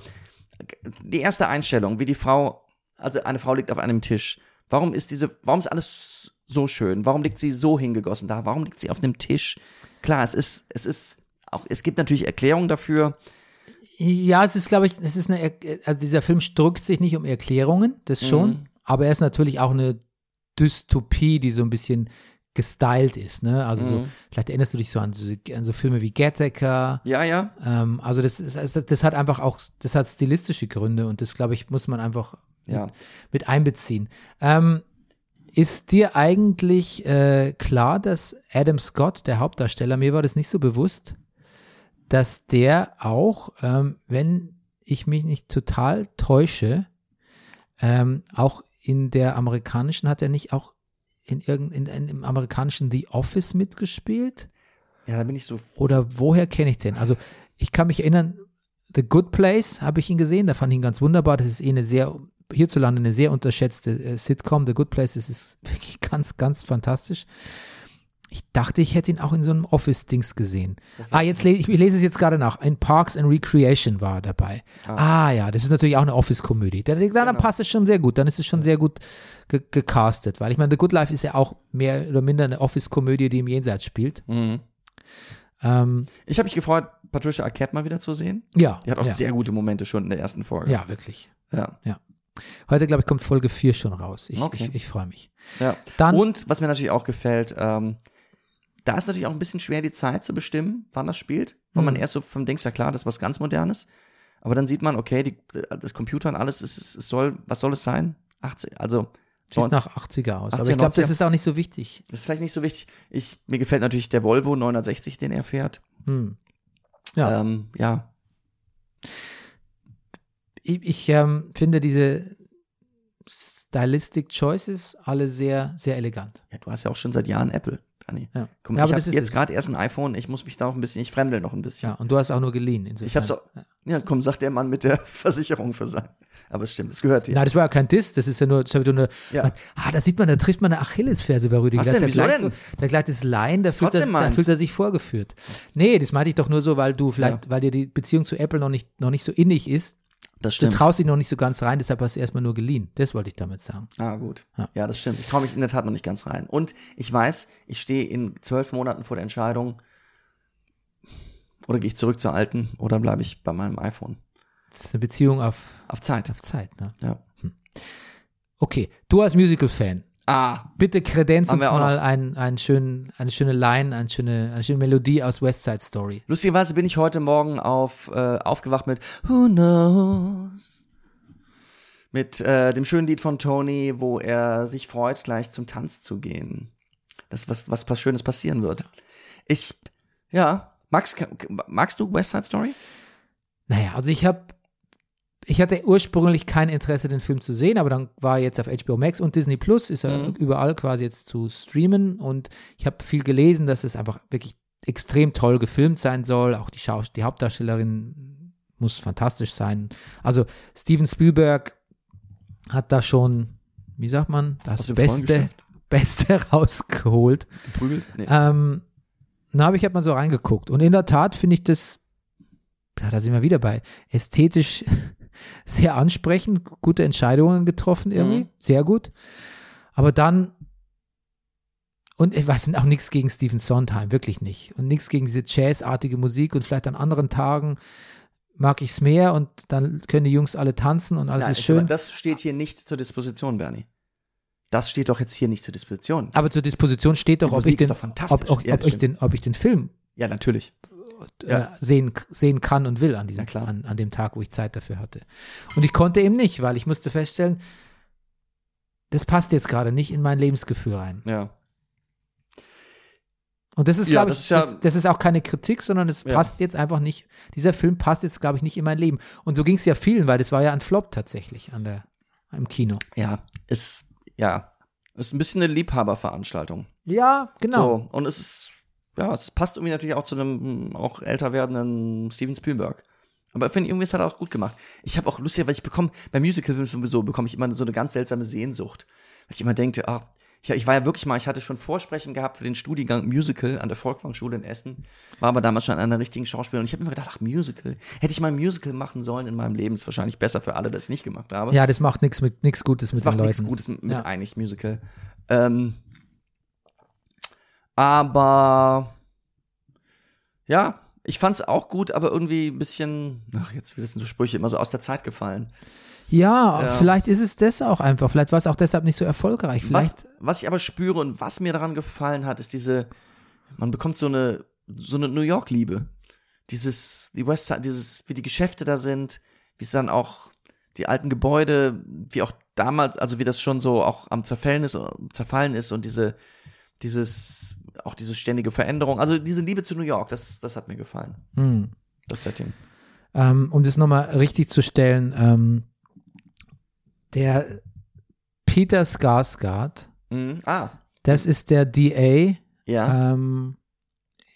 die erste Einstellung, wie die Frau, also eine Frau liegt auf einem Tisch. Warum ist diese, warum ist alles so schön? Warum liegt sie so hingegossen da? Warum liegt sie auf einem Tisch? Klar, es ist, es ist auch, es gibt natürlich Erklärungen dafür. Ja, es ist, glaube ich, es ist eine, also dieser Film drückt sich nicht um Erklärungen, das schon, Mhm. aber er ist natürlich auch eine Dystopie, die so ein bisschen gestylt ist, ne? Also so, Mhm. vielleicht erinnerst du dich so an so, an so Filme wie Gattaker, Ja, ja. ähm, also das ist, also das hat einfach auch, das hat stilistische Gründe und das, glaube ich, muss man einfach Ja. mit einbeziehen. Ähm, ist dir eigentlich äh, klar, dass Adam Scott, der Hauptdarsteller, mir war das nicht so bewusst, dass der auch, ähm, wenn ich mich nicht total täusche, ähm, auch in der amerikanischen, hat er nicht auch in irgendein, in, im amerikanischen The Office mitgespielt? Ja, da bin ich so. Oder woher kenne ich den? Also ich kann mich erinnern, The Good Place habe ich ihn gesehen, da fand ich ihn ganz wunderbar. Das ist eh eine sehr, hierzulande eine sehr unterschätzte äh, Sitcom. The Good Place das ist wirklich ganz, ganz fantastisch. Ich dachte, ich hätte ihn auch in so einem Office-Dings gesehen. Ah, jetzt lese ich, ich lese es jetzt gerade nach. In Parks and Recreation war er dabei. Ah, ja, das ist natürlich auch eine Office-Komödie. Dann, dann Genau. passt es schon sehr gut. Dann ist es schon sehr gut ge gecastet. Weil ich meine, The Good Life ist ja auch mehr oder minder eine Office-Komödie, die im Jenseits spielt. Mhm. Ähm, Ich habe mich gefreut, Patricia Arquette mal wieder zu sehen. ja. Die hat auch ja. sehr gute Momente schon in der ersten Folge. Ja, wirklich. Ja. Heute, glaube ich, kommt Folge 4 schon raus. Ich, Okay. ich, ich freue mich. ja. Dann, Und was mir natürlich auch gefällt, ähm, da ist natürlich auch ein bisschen schwer, die Zeit zu bestimmen, wann das spielt. Weil man Mhm. erst so vom denkst, ja klar, das ist was ganz Modernes. Aber dann sieht man, okay, die, das Computer und alles, ist, es soll, was soll es sein? 80, also Sieht 90. nach 80er aus. Aber 80er, ich glaube, das 90er. ist auch nicht so wichtig. Das ist vielleicht nicht so wichtig. Ich, mir gefällt natürlich der Volvo 960, den er fährt. Hm. Ja. Ähm, ja. Ich, ich ähm, finde diese Stylistic Choices alle sehr, sehr elegant. ja. Du hast ja auch schon seit Jahren Apple, Bernie. Ja. Guck mal, Ja, aber ich das habe ist jetzt gerade erst ein iPhone. Ich muss mich da noch ein bisschen, ich fremdel noch ein bisschen. Ja, und du hast auch nur geliehen. Insofern. Ich hab's auch, ja, komm, sagt der Mann mit der Versicherung für sein. Aber es stimmt, es gehört dir. Nein, das war ja kein Diss, das ist ja nur, das ist ja nur eine, Ja. man, ah, da sieht man, da trifft man eine Achillesferse bei Rüdiger. Was Das ist denn? ja Wieso gleich denn? So, da gleich das Laien, da fühlt, trotzdem da fühlt er sich vorgeführt. Nee, das meinte ich doch nur so, weil du vielleicht, weil dir die Beziehung zu Apple noch nicht, noch nicht so innig ist. Das Du stimmt. traust dich noch nicht so ganz rein, deshalb hast du erstmal nur geliehen. Das wollte ich damit sagen. Ah, gut. Ja. Ja, das stimmt. Ich traue mich in der Tat noch nicht ganz rein. Und ich weiß, ich stehe in zwölf Monaten vor der Entscheidung, oder gehe ich zurück zur alten oder bleibe ich bei meinem iPhone. Das ist eine Beziehung auf, Auf Zeit. auf Zeit. Ne? Ja. Okay, du als Musical-Fan, Ah, bitte kredenz uns mal einen, einen schönen, eine schöne Line, eine schöne, eine schöne Melodie aus West Side Story. lustigerweise bin ich heute Morgen auf, äh, aufgewacht mit Who Knows? Mit äh, dem schönen Lied von Tony, wo er sich freut, gleich zum Tanz zu gehen. Das, was, was was Schönes passieren wird. Ich, ja, magst, magst du West Side Story? Naja, also ich habe, ich hatte ursprünglich kein Interesse, den Film zu sehen, aber dann war er jetzt auf HBO Max und Disney Plus, ist er Mhm. überall quasi jetzt zu streamen und ich habe viel gelesen, dass es einfach wirklich extrem toll gefilmt sein soll. Auch die, Schaus die Hauptdarstellerin muss fantastisch sein. Also Steven Spielberg hat da schon, wie sagt man, das Beste. Beste rausgeholt. Geprügelt? Nee. Ähm, na, aber ich habe mal so reingeguckt. Und in der Tat finde ich das, ja, da sind wir wieder bei, ästhetisch sehr ansprechend, gute Entscheidungen getroffen irgendwie, Mhm. sehr gut. Aber dann, und ich weiß auch nichts gegen Stephen Sondheim, wirklich nicht. Und nichts gegen diese jazzartige Musik und vielleicht an anderen Tagen mag ich es mehr und dann können die Jungs alle tanzen und alles Nein, ist schön. Das steht hier nicht zur Disposition, Bernie. Das steht doch jetzt hier nicht zur Disposition. aber zur Disposition steht doch, Die ob ich, Musik ist den, doch fantastisch. ob, ob, Ja, ob, das ich stimmt. den, ob ich den Film Ja, natürlich. Äh, Ja. sehen, sehen kann und will an diesem Ja, an, an dem Tag, wo ich Zeit dafür hatte. Und ich konnte eben nicht, weil ich musste feststellen, das passt jetzt gerade nicht in mein Lebensgefühl rein. Ja. Und das ist, Ja, glaube das ich, ist ja- das, das ist auch keine Kritik, sondern es Ja. passt jetzt einfach nicht. Dieser Film passt jetzt, glaube ich, nicht in mein Leben. Und so ging es ja vielen, weil das war ja ein Flop tatsächlich an der, im Kino. Ja, ist, ja, ist ein bisschen eine Liebhaberveranstaltung. Ja, genau. So, und es ist, ja, es passt irgendwie natürlich auch zu einem auch älter werdenden Steven Spielberg. Aber ich finde, irgendwie ist er auch gut gemacht. Ich habe auch lustig, weil ich bekomme, bei Musicalfilmen sowieso, bekomme ich immer so eine ganz seltsame Sehnsucht. Weil ich immer denke, ah, ich, ich war ja wirklich mal, ich hatte schon Vorsprechen gehabt für den Studiengang Musical an der Volkwang-Schule in Essen, war aber damals schon an einer richtigen Schauspielerin. Und ich habe immer gedacht, ach, Musical. Hätte ich mal ein Musical machen sollen in meinem Leben, ist wahrscheinlich besser für alle, dass ich nicht gemacht habe. Ja, das macht nichts mit nichts Gutes mit Das macht den nichts Leuten. Gutes mit Ja. eigentlich Musical. Ähm, aber ja, ich fand's auch gut, aber irgendwie ein bisschen, ach, jetzt wissen so Sprüche immer so aus der Zeit gefallen. Ja, Ja. vielleicht ist es das auch einfach. Vielleicht war es auch deshalb nicht so erfolgreich. Vielleicht, Was, was ich aber spüre und was mir daran gefallen hat, ist diese, man bekommt so eine, so eine New York-Liebe. Dieses, die Westside, dieses, wie die Geschäfte da sind, wie es dann auch die alten Gebäude, wie auch damals, also wie das schon so auch am Zerfallen ist, zerfallen ist und diese, dieses, auch diese ständige Veränderung. Also diese Liebe zu New York, das, das hat mir gefallen, hm. das Setting. ähm, um das nochmal richtig zu stellen, ähm, der Peter Skarsgård, Mhm. Ah, das ist der DA, ja, ähm,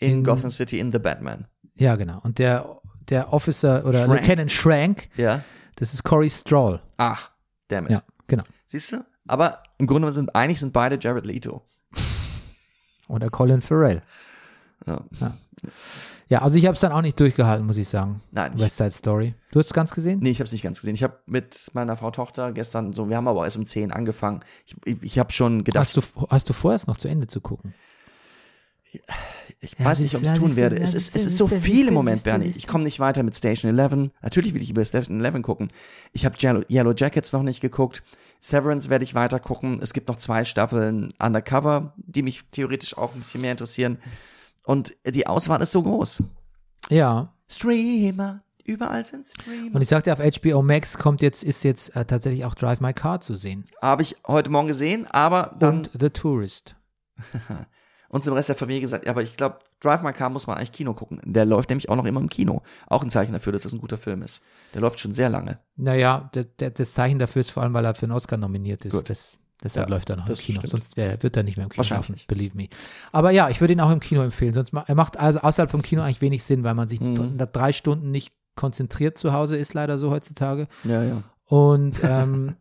in in- Gotham City in The Batman. ja genau, und der, der Officer oder Schrank. Lieutenant Schrank, Ja. das ist Corey Stroll. Ach, damn it. Ja, genau. Siehst du? Aber im Grunde sind einig sind beide Jared Leto. Oder Colin Farrell. Ja. Ja, also ich habe es dann auch nicht durchgehalten, muss ich sagen. Nein, West Side Story. Du hast es ganz gesehen? nee, ich habe es nicht ganz gesehen. Ich habe mit meiner Frau Tochter gestern so, wir haben aber erst um 10 angefangen. Ich, ich, ich habe schon gedacht, Hast du, hast du vor, es noch zu Ende zu gucken? ich Ja, weiß nicht, ob ich es ja, tun werde. Es ja, ist, es ist- so viel im Moment, Bernie. Ich komme nicht weiter mit Station 11. Natürlich will ich über Station 11 gucken. Ich habe Yellow, Yellow Jackets noch nicht geguckt. Severance werde ich weiter gucken. Es gibt noch zwei Staffeln Undercover, die mich theoretisch auch ein bisschen mehr interessieren. Und die Auswahl ist so groß. Ja. Streamer, Überall sind Streamer. Und ich sagte, auf HBO Max kommt jetzt, ist jetzt äh, tatsächlich auch Drive My Car zu sehen. Habe ich heute Morgen gesehen, aber dann Und The Tourist. und zum Rest der Familie gesagt, ja, aber ich glaube, Drive My Car muss man eigentlich Kino gucken. Der läuft nämlich auch noch immer im Kino. Auch ein Zeichen dafür, dass das ein guter Film ist. Der läuft schon sehr lange. Naja, der, der, das Zeichen dafür ist vor allem, weil er für einen Oscar nominiert ist. Gut. Das, deshalb Ja, läuft er noch im Kino. stimmt. Sonst wär, wird er nicht mehr im Kino laufen, nicht. believe me. Aber ja, ich würde ihn auch im Kino empfehlen. Sonst ma er macht also außerhalb vom Kino eigentlich wenig Sinn, weil man sich Mhm. drei Stunden nicht konzentriert zu Hause ist, leider so heutzutage. Ja, ja. Und ähm,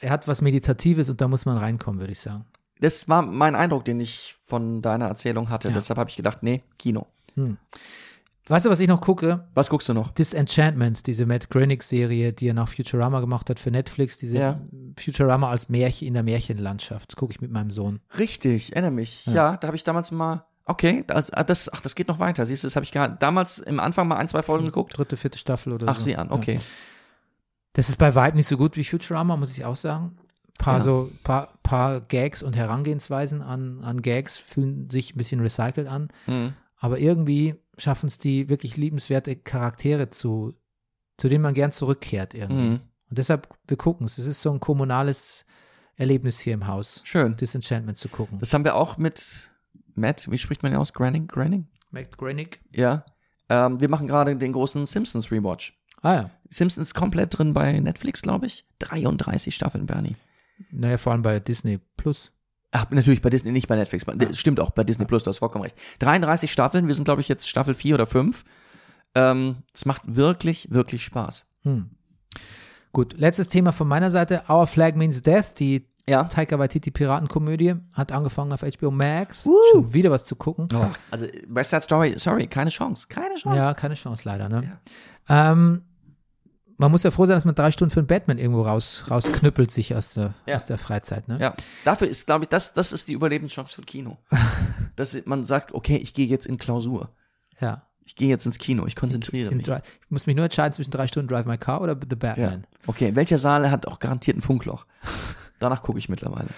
er hat was Meditatives und da muss man reinkommen, würde ich sagen. Das war mein Eindruck, den ich von deiner Erzählung hatte. Ja. Deshalb habe ich gedacht, nee, Kino. Weißt du, was ich noch gucke? Was guckst du noch? Disenchantment, diese Matt Groening-Serie, die er nach Futurama gemacht hat für Netflix, diese Ja. Futurama als Märchen in der Märchenlandschaft. Das gucke ich mit meinem Sohn. Richtig, erinnere mich. Ja, da habe ich damals mal. Okay, das, ah, das, ach, das geht noch weiter. Siehst du, das habe ich damals im Anfang mal ein, zwei Folgen geguckt. Dritte, vierte Staffel oder Ach, so. sieh an, Ja. okay. Das ist bei weitem nicht so gut wie Futurama, muss ich auch sagen. Paar Ja. so, paar, paar Gags und Herangehensweisen an, an Gags fühlen sich ein bisschen recycelt an. Mhm. Aber irgendwie schaffen es die wirklich liebenswerte Charaktere zu, zu denen man gern zurückkehrt irgendwie. Mhm. Und deshalb, wir gucken es. Es ist so ein kommunales Erlebnis hier im Haus, Schön. Disenchantment zu gucken. Das haben wir auch mit Matt, wie spricht man den aus? Granning? Granning? Matt Groening. Ja. Ähm, wir machen gerade den großen Simpsons Rewatch. Ah ja. Simpsons komplett drin bei Netflix, glaube ich. 33 Staffeln, Bernie. Naja, vor allem bei Disney Plus. Ach, natürlich bei Disney, nicht bei Netflix. Bei, das Stimmt auch, bei Disney Plus, du hast vollkommen recht. 33 Staffeln, wir sind, glaube ich, jetzt Staffel 4 oder 5. Ähm, es macht wirklich, wirklich Spaß. Hm. Gut, letztes Thema von meiner Seite. Our Flag Means Death, die Ja. Taika Waititi Piratenkomödie, hat angefangen auf HBO Max. Woo. Schon wieder was zu gucken. Also, West Side Story, sorry, keine Chance. Keine Chance. Ja, keine Chance leider. Ne? Ähm, man muss ja froh sein, dass man drei Stunden für einen Batman irgendwo raus, rausknüppelt sich aus der, Ja. aus der Freizeit. Ne? Ja, dafür ist, glaube ich, das, das ist die Überlebenschance von Kino. Dass man sagt, okay, ich gehe jetzt in Klausur. ja. Ich gehe jetzt ins Kino, ich konzentriere mich. drei, ich muss mich nur entscheiden zwischen drei Stunden Drive My Car oder The Ja. Batman. Okay, welcher Saal hat auch garantiert ein Funkloch? Danach gucke ich mittlerweile.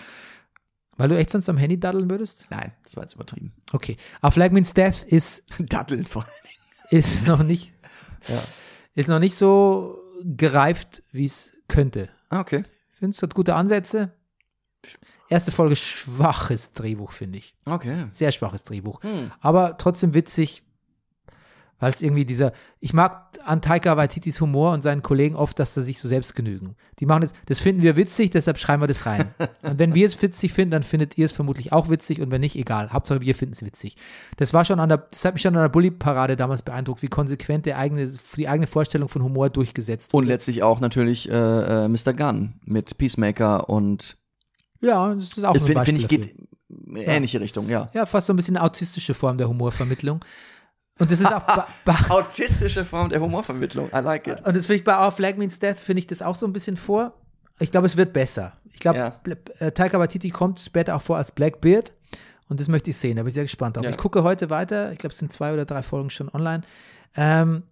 Weil du echt sonst am Handy daddeln würdest? Nein, das war jetzt übertrieben. Okay. Our Flag Means Death ist, Datteln vor allem. ist noch nicht, Ja. ist noch nicht so gereift, wie es könnte. Ah, okay. Ich finde, es hat gute Ansätze. Erste Folge schwaches Drehbuch, finde ich. Okay. Sehr schwaches Drehbuch. Hm. Aber trotzdem witzig, weil es irgendwie dieser, ich mag an Taika Waititis Humor und seinen Kollegen oft, dass sie sich so selbst genügen. Die machen das, das finden wir witzig, deshalb schreiben wir das rein. und wenn wir es witzig finden, dann findet ihr es vermutlich auch witzig und wenn nicht, egal. Hauptsache wir finden es witzig. Das war schon an der, das hat mich schon an der Bully-Parade damals beeindruckt, wie konsequent der eigene, die eigene Vorstellung von Humor durchgesetzt Und letztlich auch natürlich äh, äh, Mr. Gunn mit Peacemaker und Ja, das ist auch so ein finde Beispiel find ich geht ähnliche Richtung, ja. Ja, fast so ein bisschen eine autistische Form der Humorvermittlung. Und das ist auch Autistische Form der Humorvermittlung. I like it. und das finde ich bei Our Flag Means Death finde ich das auch so ein bisschen vor. Ich glaube, es wird besser. Ich glaube, Ja. Äh, Taika Waititi kommt später auch vor als Blackbeard und das möchte ich sehen. Da bin ich sehr gespannt drauf. Ja. Ich gucke heute weiter. Ich glaube, es sind zwei oder drei Folgen schon online. Ähm,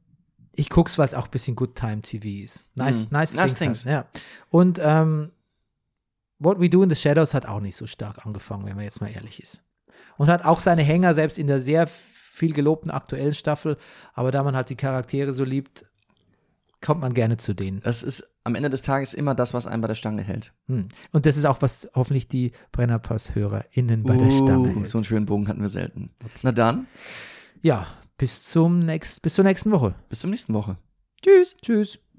ich gucke es, weil es auch ein bisschen Good Time TV ist. Nice, Mhm. nice, Nice things. things. Halt, ja. Und ähm, What We Do in the Shadows hat auch nicht so stark angefangen, wenn man jetzt mal ehrlich ist. Und hat auch seine Hänger, selbst in der sehr viel gelobten aktuellen Staffel. Aber da man halt die Charaktere so liebt, kommt man gerne zu denen. Das ist am Ende des Tages immer das, was einen bei der Stange hält. Hm. Und das ist auch, was hoffentlich die Brennerpass-HörerInnen bei der Stange Uh, hält. so einen schönen Bogen hatten wir selten. Na dann, Ja, bis, zum nächst, bis zur nächsten Woche. bis zur nächsten Woche. Tschüss. Tschüss.